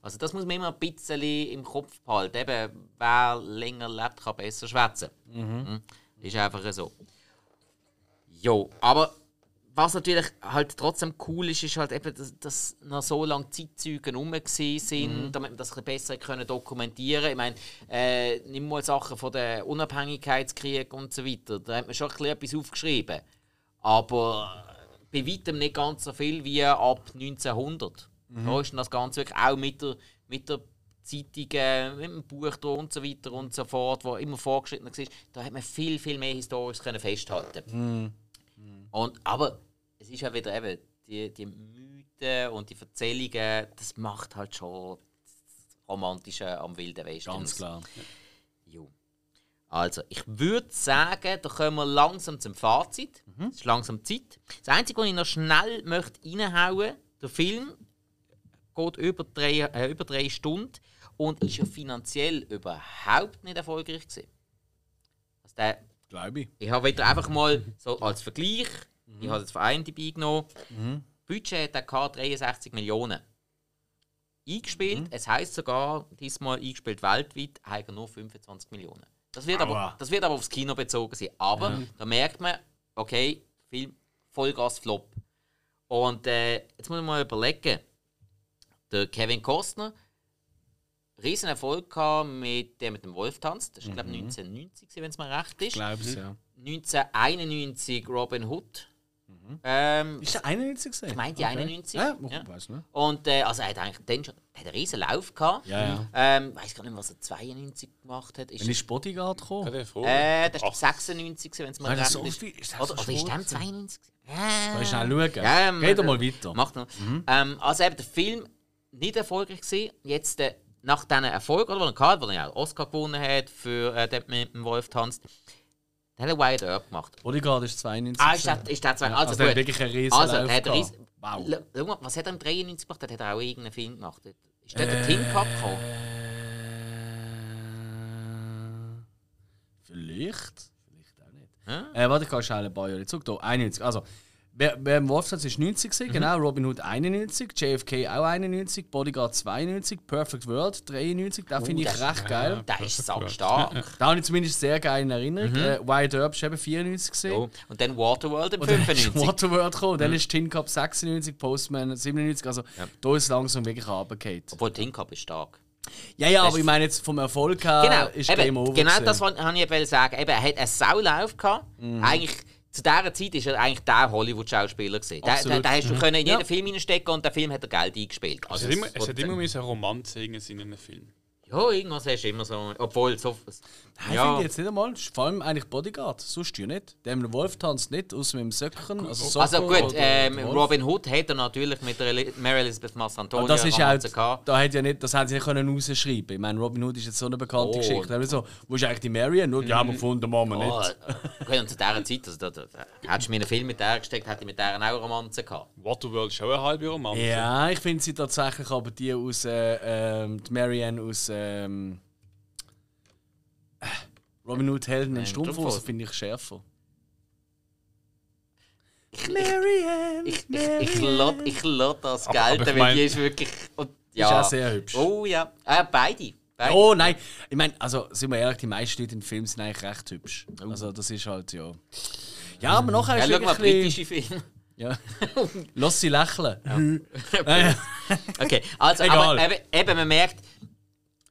Also das muss man immer ein bisschen im Kopf behalten. Eben, wer länger lebt, kann besser schwätzen. Mhm. Ist einfach so. Jo, aber was natürlich halt trotzdem cool ist, ist halt eben, dass, dass noch so lange Zeitzeugen rum sind, damit man das ein bisschen besser können dokumentieren Ich meine, äh, nimm mal Sachen von der Unabhängigkeitskrieg und so weiter. Da hat man schon ein bisschen etwas aufgeschrieben. Aber bei weitem nicht ganz so viel wie ab 1900. Da ist das Ganze wirklich auch mit der, mit der Zeitung, äh, mit dem Buch und so weiter und so fort, wo immer vorgeschritten war, da hat man viel, viel mehr historisch können festhalten und, aber es ist ja wieder eben, die, die Mythen und die Erzählungen, das macht halt schon das Romantische am Wilden Westen. Ganz klar. Jo. Also, ich würde sagen, da kommen wir langsam zum Fazit. Es ist langsam Zeit. Das Einzige, was ich noch schnell möchte reinhauen der Film geht über drei, äh, über drei Stunden und ist ja finanziell überhaupt nicht erfolgreich gewesen. Also der, Glaube ich. ich habe wieder einfach mal so als Vergleich, ich habe jetzt von IMDb genommen, Budget hat er gehabt, 63 Millionen. Eingespielt, es heisst sogar, diesmal eingespielt weltweit, hat er nur 25 Millionen. Das wird, aber, das wird aber aufs Kino bezogen sein. Aber da merkt man, okay, Film Vollgas Flop. Und äh, jetzt muss man mal überlegen, der Kevin Costner, riesen Erfolg gehabt mit der mit dem Wolf tanzt. Das ist, glaube ich, 1990, wenn es mir recht ist. Glaube es, ja. 1991 Robin Hood. Ähm, Ist der 91 gesehen? ich meine die 91. Ja, Ja. ich weiß nicht. Und äh, also er hat eigentlich dann schon hat einen riesen Lauf gehabt. Ja, ja. Ähm, weiß gar nicht, was er 92 gemacht hat. Ist Wenn ist Bodyguard gekommen? der äh, das ist 96, wenn es das recht ist ist. so viel- ist das Oder, oder ist der gewesen? 92? Ja. Soll ich schnell schauen? Ja, Geh doch mal weiter. Macht noch. Ähm, also eben der Film nicht erfolgreich gewesen. Jetzt äh, nach diesem Erfolg, oder, den er hatte, wo er ja auch Oscar gewonnen hat für äh, der mit dem Wolf tanzt, dann hat er Wyatt Earp gemacht. Bodyguard ist 92. Ah, ist der, ist der zwei? Ja, also, also gut. wirklich einen riesen Also, der hat riesen, Wow. Schau mal, was hat er im 93 gemacht? Hat er auch irgendeinen Film gemacht? Ist dort der Tin Cup gekommen? Äh, vielleicht. Vielleicht auch nicht. Äh, warte, ich kann schnell ein paar Jahre zurück. Da, 91. Also, wer, wer im Wolfsatz ist 90 gewesen, genau. Robin Hood 91, JFK auch 91, Bodyguard 92, Perfect World 93. Da finde ich das- recht geil. Der ist sackstark. Da habe ich zumindest sehr geil in Erinnerung. Äh, Wyatt Earp ist eben 94 gesehen. So. Und dann Waterworld im Und dann ist 95. Waterworld gekommen, dann ist Tin Cup 96, Postman 97. Also, da ist es langsam wirklich runtergefallen. Obwohl Tin Cup ist stark. Ja, ja, aber ich meine jetzt vom Erfolg her Genau, ist eben, Game Over. genau gewesen. das wollte ich sagen. Eben, er hat einen Saulauf gehabt. Mhm. Eigentlich, zu dieser Zeit war er eigentlich der Hollywood-Schauspieler. da, Absolut. da hast du können in jeden Ja. Film reinstecken und der Film hat er Geld eingespielt. Es Also, hat immer, es- es hat immer eine Romanze in einem Film. Ja, irgendwas hast du immer so. Obwohl, so. Nein, ich ja, finde jetzt nicht einmal. Vor allem eigentlich Bodyguard. Sonst ja nicht. Der Wolf tanzt nicht, aus mit dem Söcken. Also, also Socko gut, oder ähm. Robin Hood hat er natürlich mit Mary Elizabeth Massantonio Aber das ist auch, da hat ja nicht, das haben sie nicht können rausschreiben. Ich meine, Robin Hood ist jetzt so eine bekannte Oh. Geschichte. Da so, wo ist eigentlich die Marion? Nur die haben wir gefunden, machen wir Oh, nicht. okay, und zu dieser Zeit, also, da, da, da, hättest du mir einen Film mit der gesteckt, hätte ich mit der auch Romanze gehabt. Waterworld ist auch eine halbe Romanze. Ja, ich finde sie tatsächlich aber die aus, äh, ähm, die Marianne aus ähm, äh, Robin Hood Helden in Nein, Strumpfhosen Strumpfhosen. finde ich schärfer. Marianne, Ich, ich, ich, lass, ich lass das Aber- aber gelten, ich weil mein- die ist wirklich. Und, ist ja. auch sehr hübsch. Oh ja. Äh, beide. beide. Oh nein, ich meine, also sind wir ehrlich, die meisten Leute im Film sind eigentlich recht hübsch. Also das ist halt ja. Ja, aber nachher Ja, ist mal, wirklich ein bisschen- britische Filme. Ja. Lass sie lächeln. Ja. ja. Okay, also, Egal. aber eben, eben, man merkt,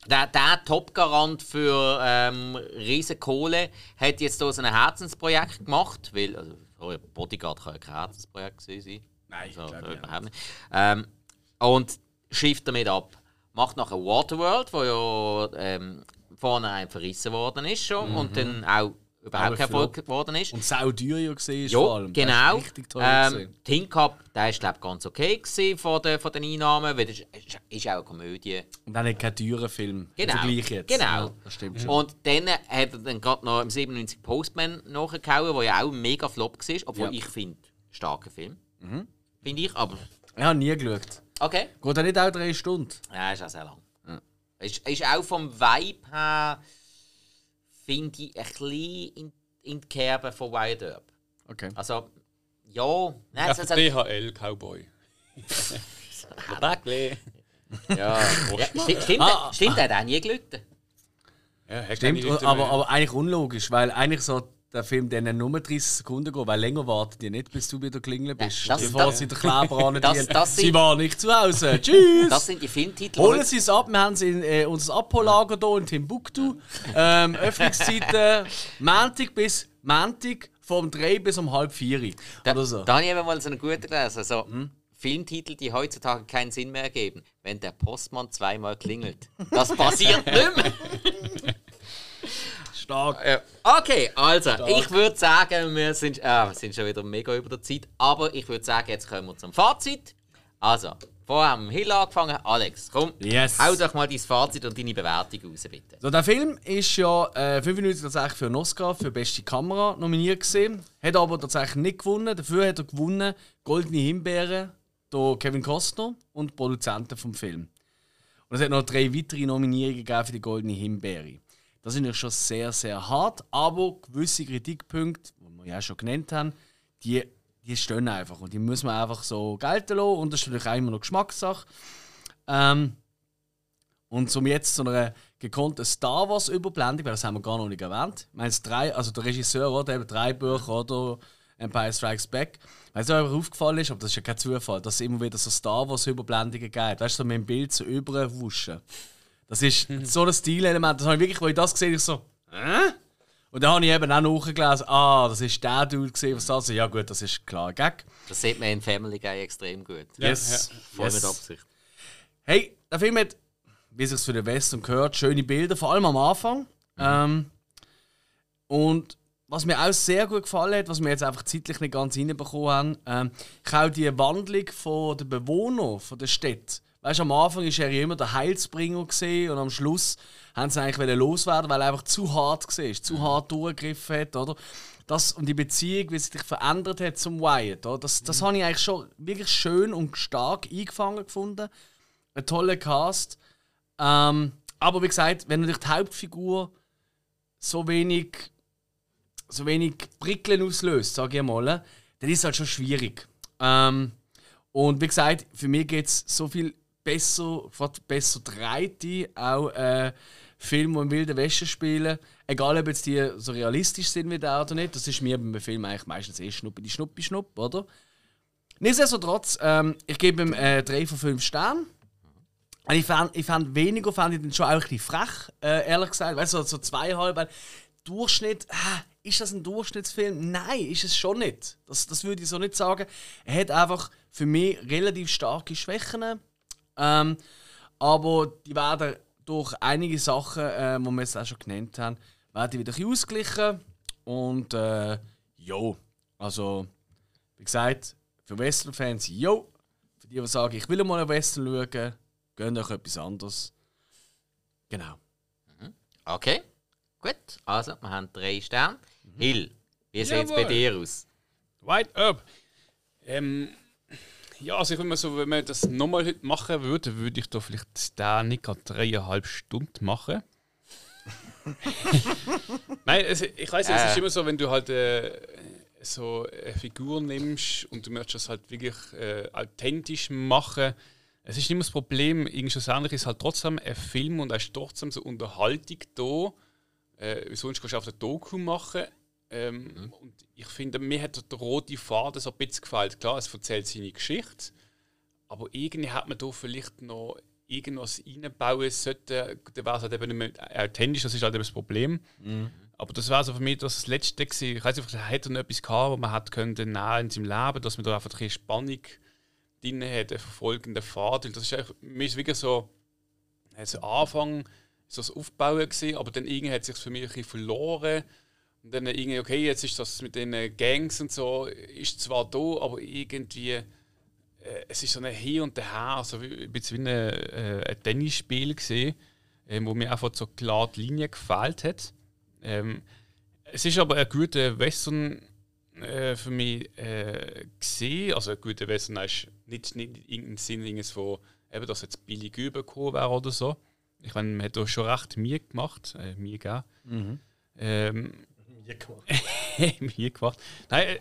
der, der Top-Garant für ähm, riesen Kohle hat jetzt so ein Herzensprojekt gemacht, weil, also, sorry, Bodyguard kann ja kein Herzensprojekt sein. Nein, ich so, glaube so überhaupt nicht. Ähm, und schifft damit ab. Macht nachher Waterworld, wo ja ähm, vorne verrissen worden ist schon und dann auch überhaupt kein Erfolg geworden ist. Und sau teuer ja gesehen ist vor Ja, allem. Genau. richtig teuer Ähm, gewesen. Tin Cup, der ist glaube ganz okay gewesen von den, von den Einnahmen, weil das ist, ist auch eine Komödie. Und dann hat keinen teuren Film. Im Genau. Vergleich jetzt. Genau. Ja, das stimmt schon. Und dann hat er dann gerade noch im 97 Postman nachgehauen, der ja auch ein mega Flop war, obwohl Ja. Mhm. ich finde, starker Film. Finde ich, aber Ich habe nie geschaut. okay. Geht er nicht auch drei Stunden? Ja, ist auch sehr lang. Ist, ist auch vom Vibe her, finde ich, ein bisschen in, in die Kerbe von Wyatt Earp. Okay. Also, ja, nein, es, hat- DHL Cowboy. Backle. ja, ja, sti- stimmt, Ah, stimmt, er hat auch nie gelitten. Ja, Stimmt, aber, aber eigentlich unlogisch, weil eigentlich so der Film dann nur 30 Sekunden geht, weil länger wartet ihr nicht, bis du wieder klingeln bist. das- Bevor das- sie den Kleber an das- das Sie sind- war nicht zu Hause. Tschüss! Das sind die Filmtitel. Holen die- Sie es ab, wir haben sie in äh, unser Abhollager hier in Timbuktu. Ähm, Öffnungszeiten Montag bis Montag vom 3 bis um halb 4. Da, Oder so. da habe ich eben mal so einen guten gelesen. So, Hm? Filmtitel, die heutzutage keinen Sinn mehr ergeben. Wenn der Postmann zweimal klingelt. Das passiert nicht mehr. Stark. Ja. Okay, also, ich würde sagen, wir sind, äh, wir sind schon wieder mega über der Zeit. Aber ich würde sagen, jetzt kommen wir zum Fazit. Also, vorher haben wir Hill angefangen. Alex, komm, Yes. hau doch mal dein Fazit und deine Bewertung raus, bitte. So, der Film ist ja äh, 95 tatsächlich für einen Oscar für beste Kamera nominiert gesehen, hat aber tatsächlich nicht gewonnen. Dafür hat er gewonnen Goldene Himbeere, der Kevin Costner und Produzenten vom Film. Und es hat noch drei weitere Nominierungen gegeben für die Goldene Himbeere. Das ist natürlich schon sehr, sehr hart, aber gewisse Kritikpunkte, die wir ja schon genannt haben, die, die stehen einfach und die muss man einfach so gelten lassen und das ist natürlich auch immer noch Geschmackssache. Ähm, und zum jetzt zu einer gekonnten Star Wars Überblendung, weil das haben wir gar noch nicht erwähnt. Ich meine, drei, also der Regisseur, oder eben drei Bücher, oder Empire Strikes Back. Weil es euch aufgefallen ist, aber das ist ja kein Zufall, dass es immer wieder so Star Wars Überblendungen gibt. Weißt du, so mit dem Bild so überwuschen. Das ist so ein Stilelement. Das habe ich wirklich, als ich das gesehen habe, ich so, Hä? Und dann habe ich eben auch nachgelesen, ah, das ist der Dude gesehen, was das ist. Ja gut, das ist klar, Gag. Das sieht man in Family Guy extrem gut. Yes. Voll yes. mit Absicht. Hey, der Film hat, wie sich für den Western gehört, schöne Bilder, vor allem am Anfang. Ähm, und was mir auch sehr gut gefallen hat, was wir jetzt einfach zeitlich nicht ganz hinbekommen haben, ähm, ich auch die Wandlung von der Bewohner von der Stadt. Weißt du, am Anfang war er ja immer der Heilsbringer gesehen und am Schluss haben sie eigentlich loswerden, weil er einfach zu hart war, zu hart durchgegriffen hat, oder? Das, und die Beziehung, wie sie sich verändert hat zum Wyatt, oder? das, das habe ich eigentlich schon wirklich schön und stark eingefangen gefunden. Ein toller Cast. Ähm, aber wie gesagt, wenn natürlich die Hauptfigur so wenig so wenig Prickeln auslöst, sage ich mal, dann ist es halt schon schwierig. Ähm, und wie gesagt, für mich geht es so viel besser, besser dreite, auch äh, Filme, die in wilden Wäsche spielen. Egal, ob jetzt die so realistisch sind wie der oder nicht. Das ist mir beim Film eigentlich meistens eh Schnuppi, die Schnuppi, Schnupp, oder? Nichtsdestotrotz, ähm, ich gebe ihm äh, 3 von 5 Sternen. Ich fand, ich fand weniger fand ich den schon auch ein bisschen frech, äh, ehrlich gesagt. Weißt du, so, so zweieinhalb. Durchschnitt, äh, ist das ein Durchschnittsfilm? Nein, ist es schon nicht. Das, das würde ich so nicht sagen. Er hat einfach für mich relativ starke Schwächen. Ähm, aber die werden durch einige Sachen, äh, die wir jetzt auch schon genannt haben, werden wieder ein ausgeglichen. Und äh, jo, also wie gesagt, für Western-Fans, jo. Für die, die sagen, ich will mal einen Western schauen, gehen euch etwas anderes. Genau. Mhm. Okay, gut. Also, wir haben drei Sterne. Mhm. Hill, wie sieht es bei dir aus? White up. Ähm, ja, also ich würde mal so, wenn man das nochmal heute machen würde, würde ich da vielleicht da nicht gerade dreieinhalb Stunden machen. Nein, also ich weiß, äh. es ist immer so, wenn du halt äh, so eine Figur nimmst und du möchtest das halt wirklich äh, authentisch machen. Es ist nicht mehr das Problem, irgendwie schlussendlich ist halt trotzdem ein Film und er ist trotzdem so Unterhaltung da. Äh, sonst kannst du auf der Doku machen. Ähm, mhm. Und ich finde, mir hat der rote Faden so ein bisschen gefallen. Klar, es erzählt seine Geschichte, aber irgendwie hat man da vielleicht noch irgendwas reinbauen sollte, dann wäre es halt eben nicht mehr authentisch, das ist halt eben das Problem. Mhm. Aber das war so für mich das Letzte gewesen. Ich weiß nicht, er hätte noch etwas gehabt, wo man hat können in seinem Leben, dass man da einfach ein Spannung drin hat, einen verfolgenden Faden. Das ist eigentlich, mir ist wirklich so, also Anfang so das Aufbauen gewesen, aber dann irgendwie hat es sich für mich ein bisschen verloren. Und dann irgendwie, okay, jetzt ist das mit den Gangs und so, ist zwar da, aber irgendwie, äh, es ist so ein Hin und Her, also ein bisschen wie ein, äh, ein Tennisspiel gesehen, äh, wo mir einfach so klar die Linie gefällt hat. Ähm, es ist aber ein guter Western äh, für mich äh, gesehen, also ein guter Western ist nicht, nicht in irgendeinem Sinn von, eben, dass jetzt billig übergekommen wäre oder so. Ich meine, man hat da schon recht mir gemacht, äh, mir gegeben. Mhm. Ähm, mir gemacht. mir gemacht. Nein,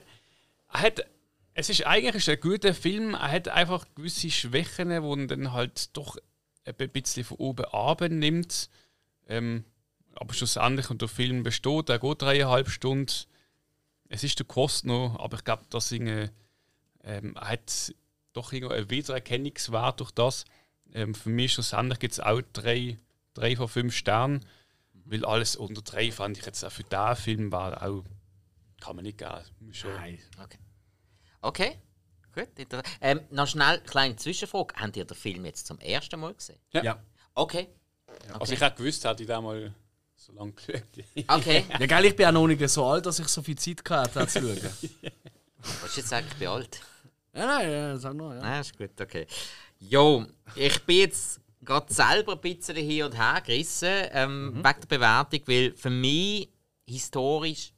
er hat, es ist eigentlich ein guter Film. Er hat einfach gewisse Schwächen, die er dann halt doch ein bisschen von oben abend nimmt. Ähm, aber schlussendlich, und der Film besteht, er geht dreieinhalb Stunden. Es ist der Kost noch, aber ich glaube, dass ähm, hat doch einen Wiedererkennungswert durch das. Ähm, für mich schlussendlich gibt es auch drei, drei von fünf Sternen. Weil alles unter drei fand ich jetzt auch für diesen Film war auch. Kann man nicht geben. Nein. Okay. Okay. Gut. Ähm, noch schnell eine kleine Zwischenfrage. Habt ihr den Film jetzt zum ersten Mal gesehen? Ja. ja. Okay. okay. Also ich hätte gewusst, hätte ich da mal so lange geschaut. Okay. ja, geil, ich bin auch noch nicht so alt, dass ich so viel Zeit hatte, zu schauen. Was jetzt sagen, ich bin alt? Ja, nein, ja, sag nur, ja. Nein, ist gut, okay. Jo, ich bin jetzt gerade selber ein bisschen hin und her gerissen ähm, mhm. wegen der Bewertung, weil für mich historisch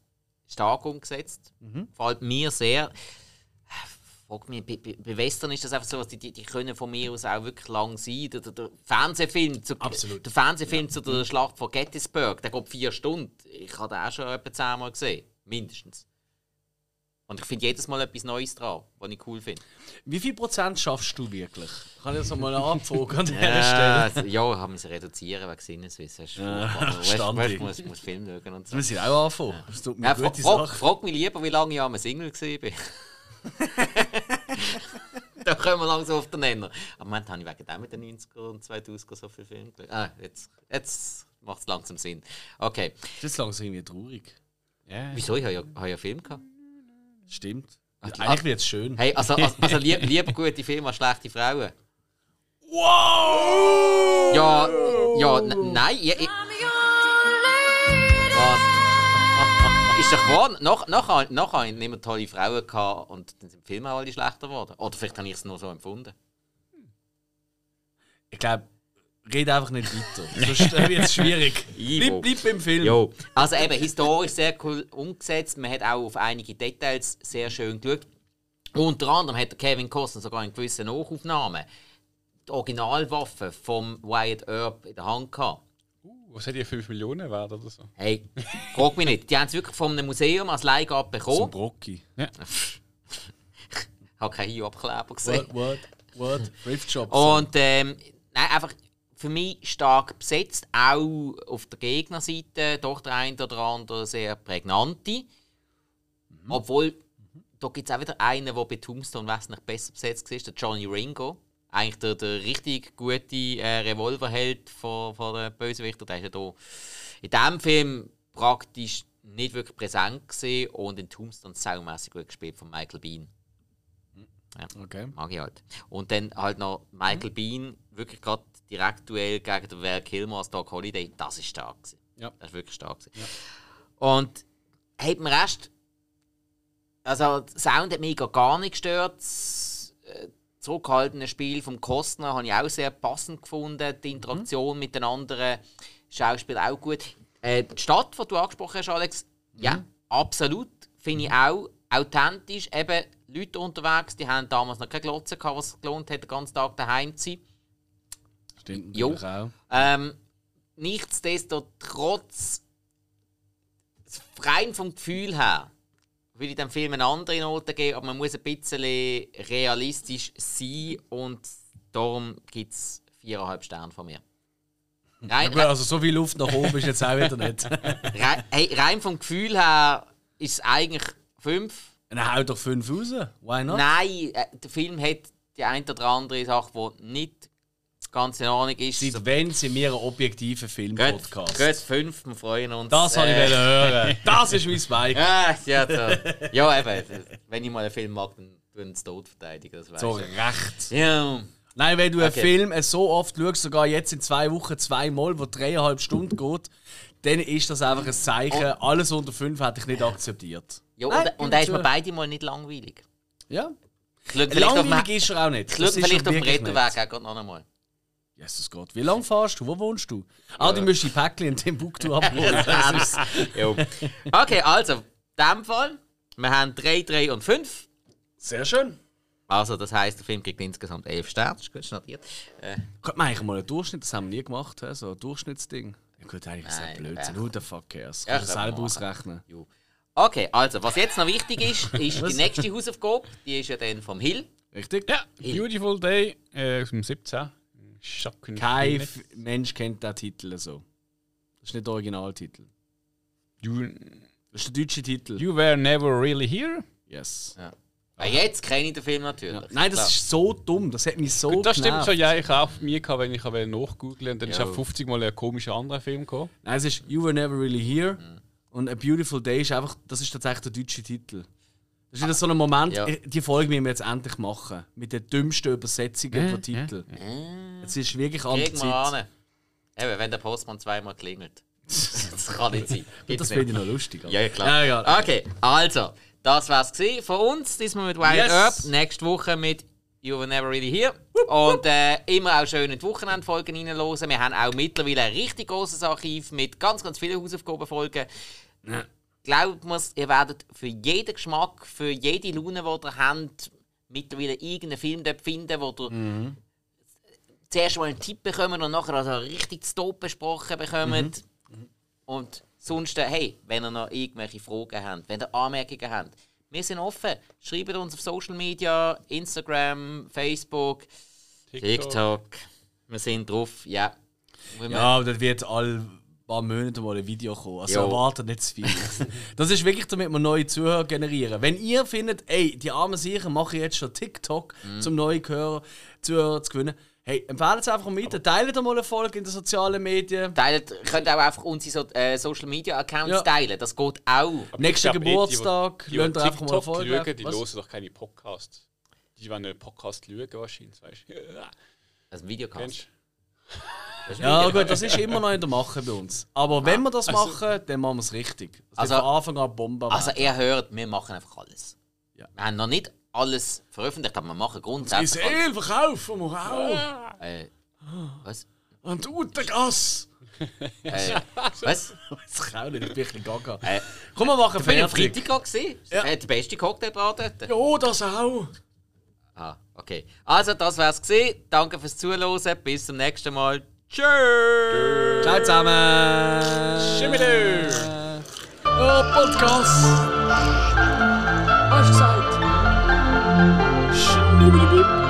stark umgesetzt. Mhm. Fällt mir sehr. Frag mich, bei, bei Western ist das einfach so, die, die, können von mir aus auch wirklich lang sein. Der, der, der Fernsehfilm, zu, Absolut. Der Fernsehfilm ja. zu der. Schlacht von Gettysburg, der geht vier Stunden. Ich habe den auch schon etwa zehnmal gesehen. Mindestens. Und ich finde jedes Mal etwas Neues dran, was ich cool finde. Wie viel Prozent schaffst du wirklich? Kann ich das mal anfragen an dieser ja, Stelle? Also, ja, haben wir reduzieren wegen Sinneswissen. Ja, ich muss, muss Film schauen und so. Muss ich auch anfangen. Ja. Das tut mir ja, gute frag, frag mich lieber, wie lange ich am Single war. da kommen wir langsam auf den Nenner. Aber Moment, habe ich wegen dem mit den 90er und 2000er so viel Film geschaut. Ah, jetzt, jetzt macht es langsam Sinn. Okay. Das ist langsam irgendwie traurig. Yeah. Wieso? Ich habe ja, hab ja Film gehabt. Stimmt. Ja, eigentlich wird es schön. Hey, also, also, also lieb, lieber gute Filme als schlechte Frauen. Wow! Ja, ja, nein. Ich, ich, was? Ist doch wahr? Nach, nachher, nachher habe ich nicht mehr tolle Frauen gehabt und dann sind die Filme auch alle schlechter geworden. Oder vielleicht habe ich es nur so empfunden. Ich glaube, Rede einfach nicht weiter. Sonst wird es schwierig. bleib, bleib beim Film. Jo. Also eben, historisch sehr cool umgesetzt. Man hat auch auf einige Details sehr schön geschaut. Unter anderem hat Kevin Costner sogar in gewissen Nachaufnahmen die Originalwaffe vom Wyatt Earp in der Hand gehabt. Uh, was hat die 5 Millionen wert oder so? Hey, frag mich nicht. Die haben es wirklich von einem Museum als Leihgabe Zum bekommen. Brocki. Ich habe keinen Hio-Abkleber gesehen. What, what, what? Thrift Shops. Und ähm, nein, einfach für mich stark besetzt, auch auf der Gegnerseite, doch der ein oder andere sehr prägnante. Obwohl, da gibt es auch wieder einen, der bei Tombstone wesentlich besser besetzt ist, der Johnny Ringo. Eigentlich der, der richtig gute äh, Revolverheld von, von den Bösewichter. Der ist ja da in diesem Film praktisch nicht wirklich präsent gesehen und in Tombstone saumässig gut gespielt von Michael Bean. Okay. Mag ich halt. Und dann halt noch Michael Bean, wirklich gerade direkt Duell gegen den Val Kilmer als Doc Holiday, das ist stark. Gewesen. Ja. Das ist wirklich stark. Gewesen. Und hat mir Rest. Also, der Sound hat mich gar nicht gestört. Das äh, zurückhaltende Spiel vom Kostner habe ich auch sehr passend gefunden. Die Interaktion mit den anderen Schauspielern auch gut. Äh, die Stadt, die du angesprochen hast, Alex, ja, absolut. Finde ich auch authentisch. Eben Leute unterwegs, die haben damals noch keine Glotze gehabt, was es gelohnt hat, den ganzen Tag daheim zu sein. Stimmt Jo. auch. Ähm, nichtsdestotrotz, rein vom Gefühl her, würde ich dem Film eine andere Note geben, aber man muss ein bisschen realistisch sein und darum gibt es viereinhalb Sterne von mir. Rein, Gut, also so viel Luft nach oben ist jetzt auch wieder nicht. rein, hey, rein vom Gefühl her ist es eigentlich fünf. Dann hau doch fünf raus. Why not? Nein, äh, der Film hat die ein oder andere Sache, die nicht ganz in Ordnung ist. Seit wann sind wir ein objektiver Film-Podcast? Gut, fünf, wir freuen uns. Das wollte ich Äh, hören. Das ist mein Spike. Ja, ja, so. ja, eben. Wenn ich mal einen Film mag, dann tun sie tot verteidigen. Das So du. recht. Ja. Nein, wenn du einen Okay. Film so oft schaust, sogar jetzt in zwei Wochen zweimal, wo dreieinhalb Stunden geht, dann ist das einfach ein Zeichen. Alles unter fünf hätte ich nicht akzeptiert. ja Nein, und, und da ist mir beide mal nicht langweilig. Ja. Ich auf, Langweilig ist er auch nicht. ich vielleicht er auf dem Retterweg auch noch einmal. Jesus Gott. Wie lange fährst du? Wo wohnst du? Ah, du musst die Päckchen in Timbuktu abholen. Das ist-. Okay, also, in dem Fall, wir haben 3, 3 und 5. Sehr schön. Also, das heisst, der Film kriegt insgesamt 11 Sterne. Das ist gut notiert. Äh, Könnte man eigentlich mal einen Durchschnitt, das haben wir nie gemacht, hä? so ein Durchschnittsding. Ja gut, eigentlich ist das Nein, Blödsinn. ja. Who the fuck cares? Ja, Kannst du selber machen. ausrechnen. jo. Okay, also, was jetzt noch wichtig ist, ist die nächste Hausaufgabe. Die ist ja dann vom Hill. Richtig? Ja, Beautiful Day äh, aus dem 17. Kein F Mensch kennt den Titel so. Das ist nicht der Originaltitel. You, Das ist der deutsche Titel. you were never really here? Yes. Ja. Ah, jetzt kenne ich den Film natürlich. Ja. Nein, das Klar. ist so dumm. Das hat mich so Gut, das stimmt genervt. schon. Ja, ich habe auch mir gehabt, wenn ich habe nachgoogeln und dann ist Ja. auch 50 Mal ein komischer anderer Film gekommen. Nein, es ist You Were Never Really Here. Und A Beautiful Day ist einfach, das ist tatsächlich der deutsche Titel. Das ist wieder so ein Moment, Ja. äh, die Folge müssen wir jetzt endlich machen. Mit den dümmsten Übersetzungen Ja, von Titeln. Jetzt ist wirklich an der Zeit. an. Eben, wenn der Postmann zweimal klingelt. das kann nicht sein. Gibt's Das finde ich noch lustig. Ja, ja, klar. Ja, ja. Okay, also, das war's von uns. Diesmal mit Wild Yes. Earp. Nächste Woche mit You Were Never Really Here. Und äh, immer auch schön in die Wochenendfolgen reinhören. Wir haben auch mittlerweile ein richtig großes Archiv mit ganz, ganz vielen Hausaufgabenfolgen. Glaubt mir, ihr werdet für jeden Geschmack, für jede Laune, die ihr habt, mittlerweile irgendeinen Film dort finden, wo ihr zuerst mal einen Tipp bekommen und nachher also richtig zu Top besprochen bekommen. Und sonst, äh, hey, wenn ihr noch irgendwelche Fragen habt, wenn ihr Anmerkungen habt, wir sind offen. Schreibt uns auf Social Media, Instagram, Facebook, TikTok. Wir sind drauf, ja. Ja, aber das wird alle paar Monate mal ein Video kommen. Also Jo. erwartet nicht zu viel. das ist wirklich, damit wir neue Zuhörer generieren. Wenn ihr findet, ey, die armen Sicher machen jetzt schon TikTok, Mhm. zum neue Zuhörer, Zuhörer zu gewinnen, hey, empfehlt es einfach mit, teilt mal eine Folge in den sozialen Medien. Teilt, könnt auch einfach unsere so, äh, Social Media Accounts Ja. teilen. Das geht auch. Nächsten Ich eh, Geburtstag, die, lasst ihr einfach mal eine Folge schauen, laufen. die Was? hören doch keine Podcasts. Die wollen einen Podcast schauen wahrscheinlich. Weißt du? Also ein Videocast. Ja, gut, das ist immer noch in der Mache bei uns. Aber wenn wir das machen, dann machen wir es richtig. Also, Also- von Anfang an Bombe. Also ihr hört, wir machen einfach alles. Ja. Wir haben noch nicht alles veröffentlicht, aber wir machen grundsätzlich alles. Israel verkaufen wir auch. Äh, was? Und Utegas. Äh, was? Das kann auch nicht, ich bin ein bisschen gaga. Äh, Komm, wir machen ich bin am fertig. Freitag gesehen. Ja. Äh, die beste Cocktailbar dort. Ja, das auch. Ah, okay. Also, das wär's gesehen. Danke fürs Zuhören. Bis zum nächsten Mal. Tschö! Ciao zusammen! Schimmelö! Oh, Podcast! Hast du gesagt? Schnibbelibib.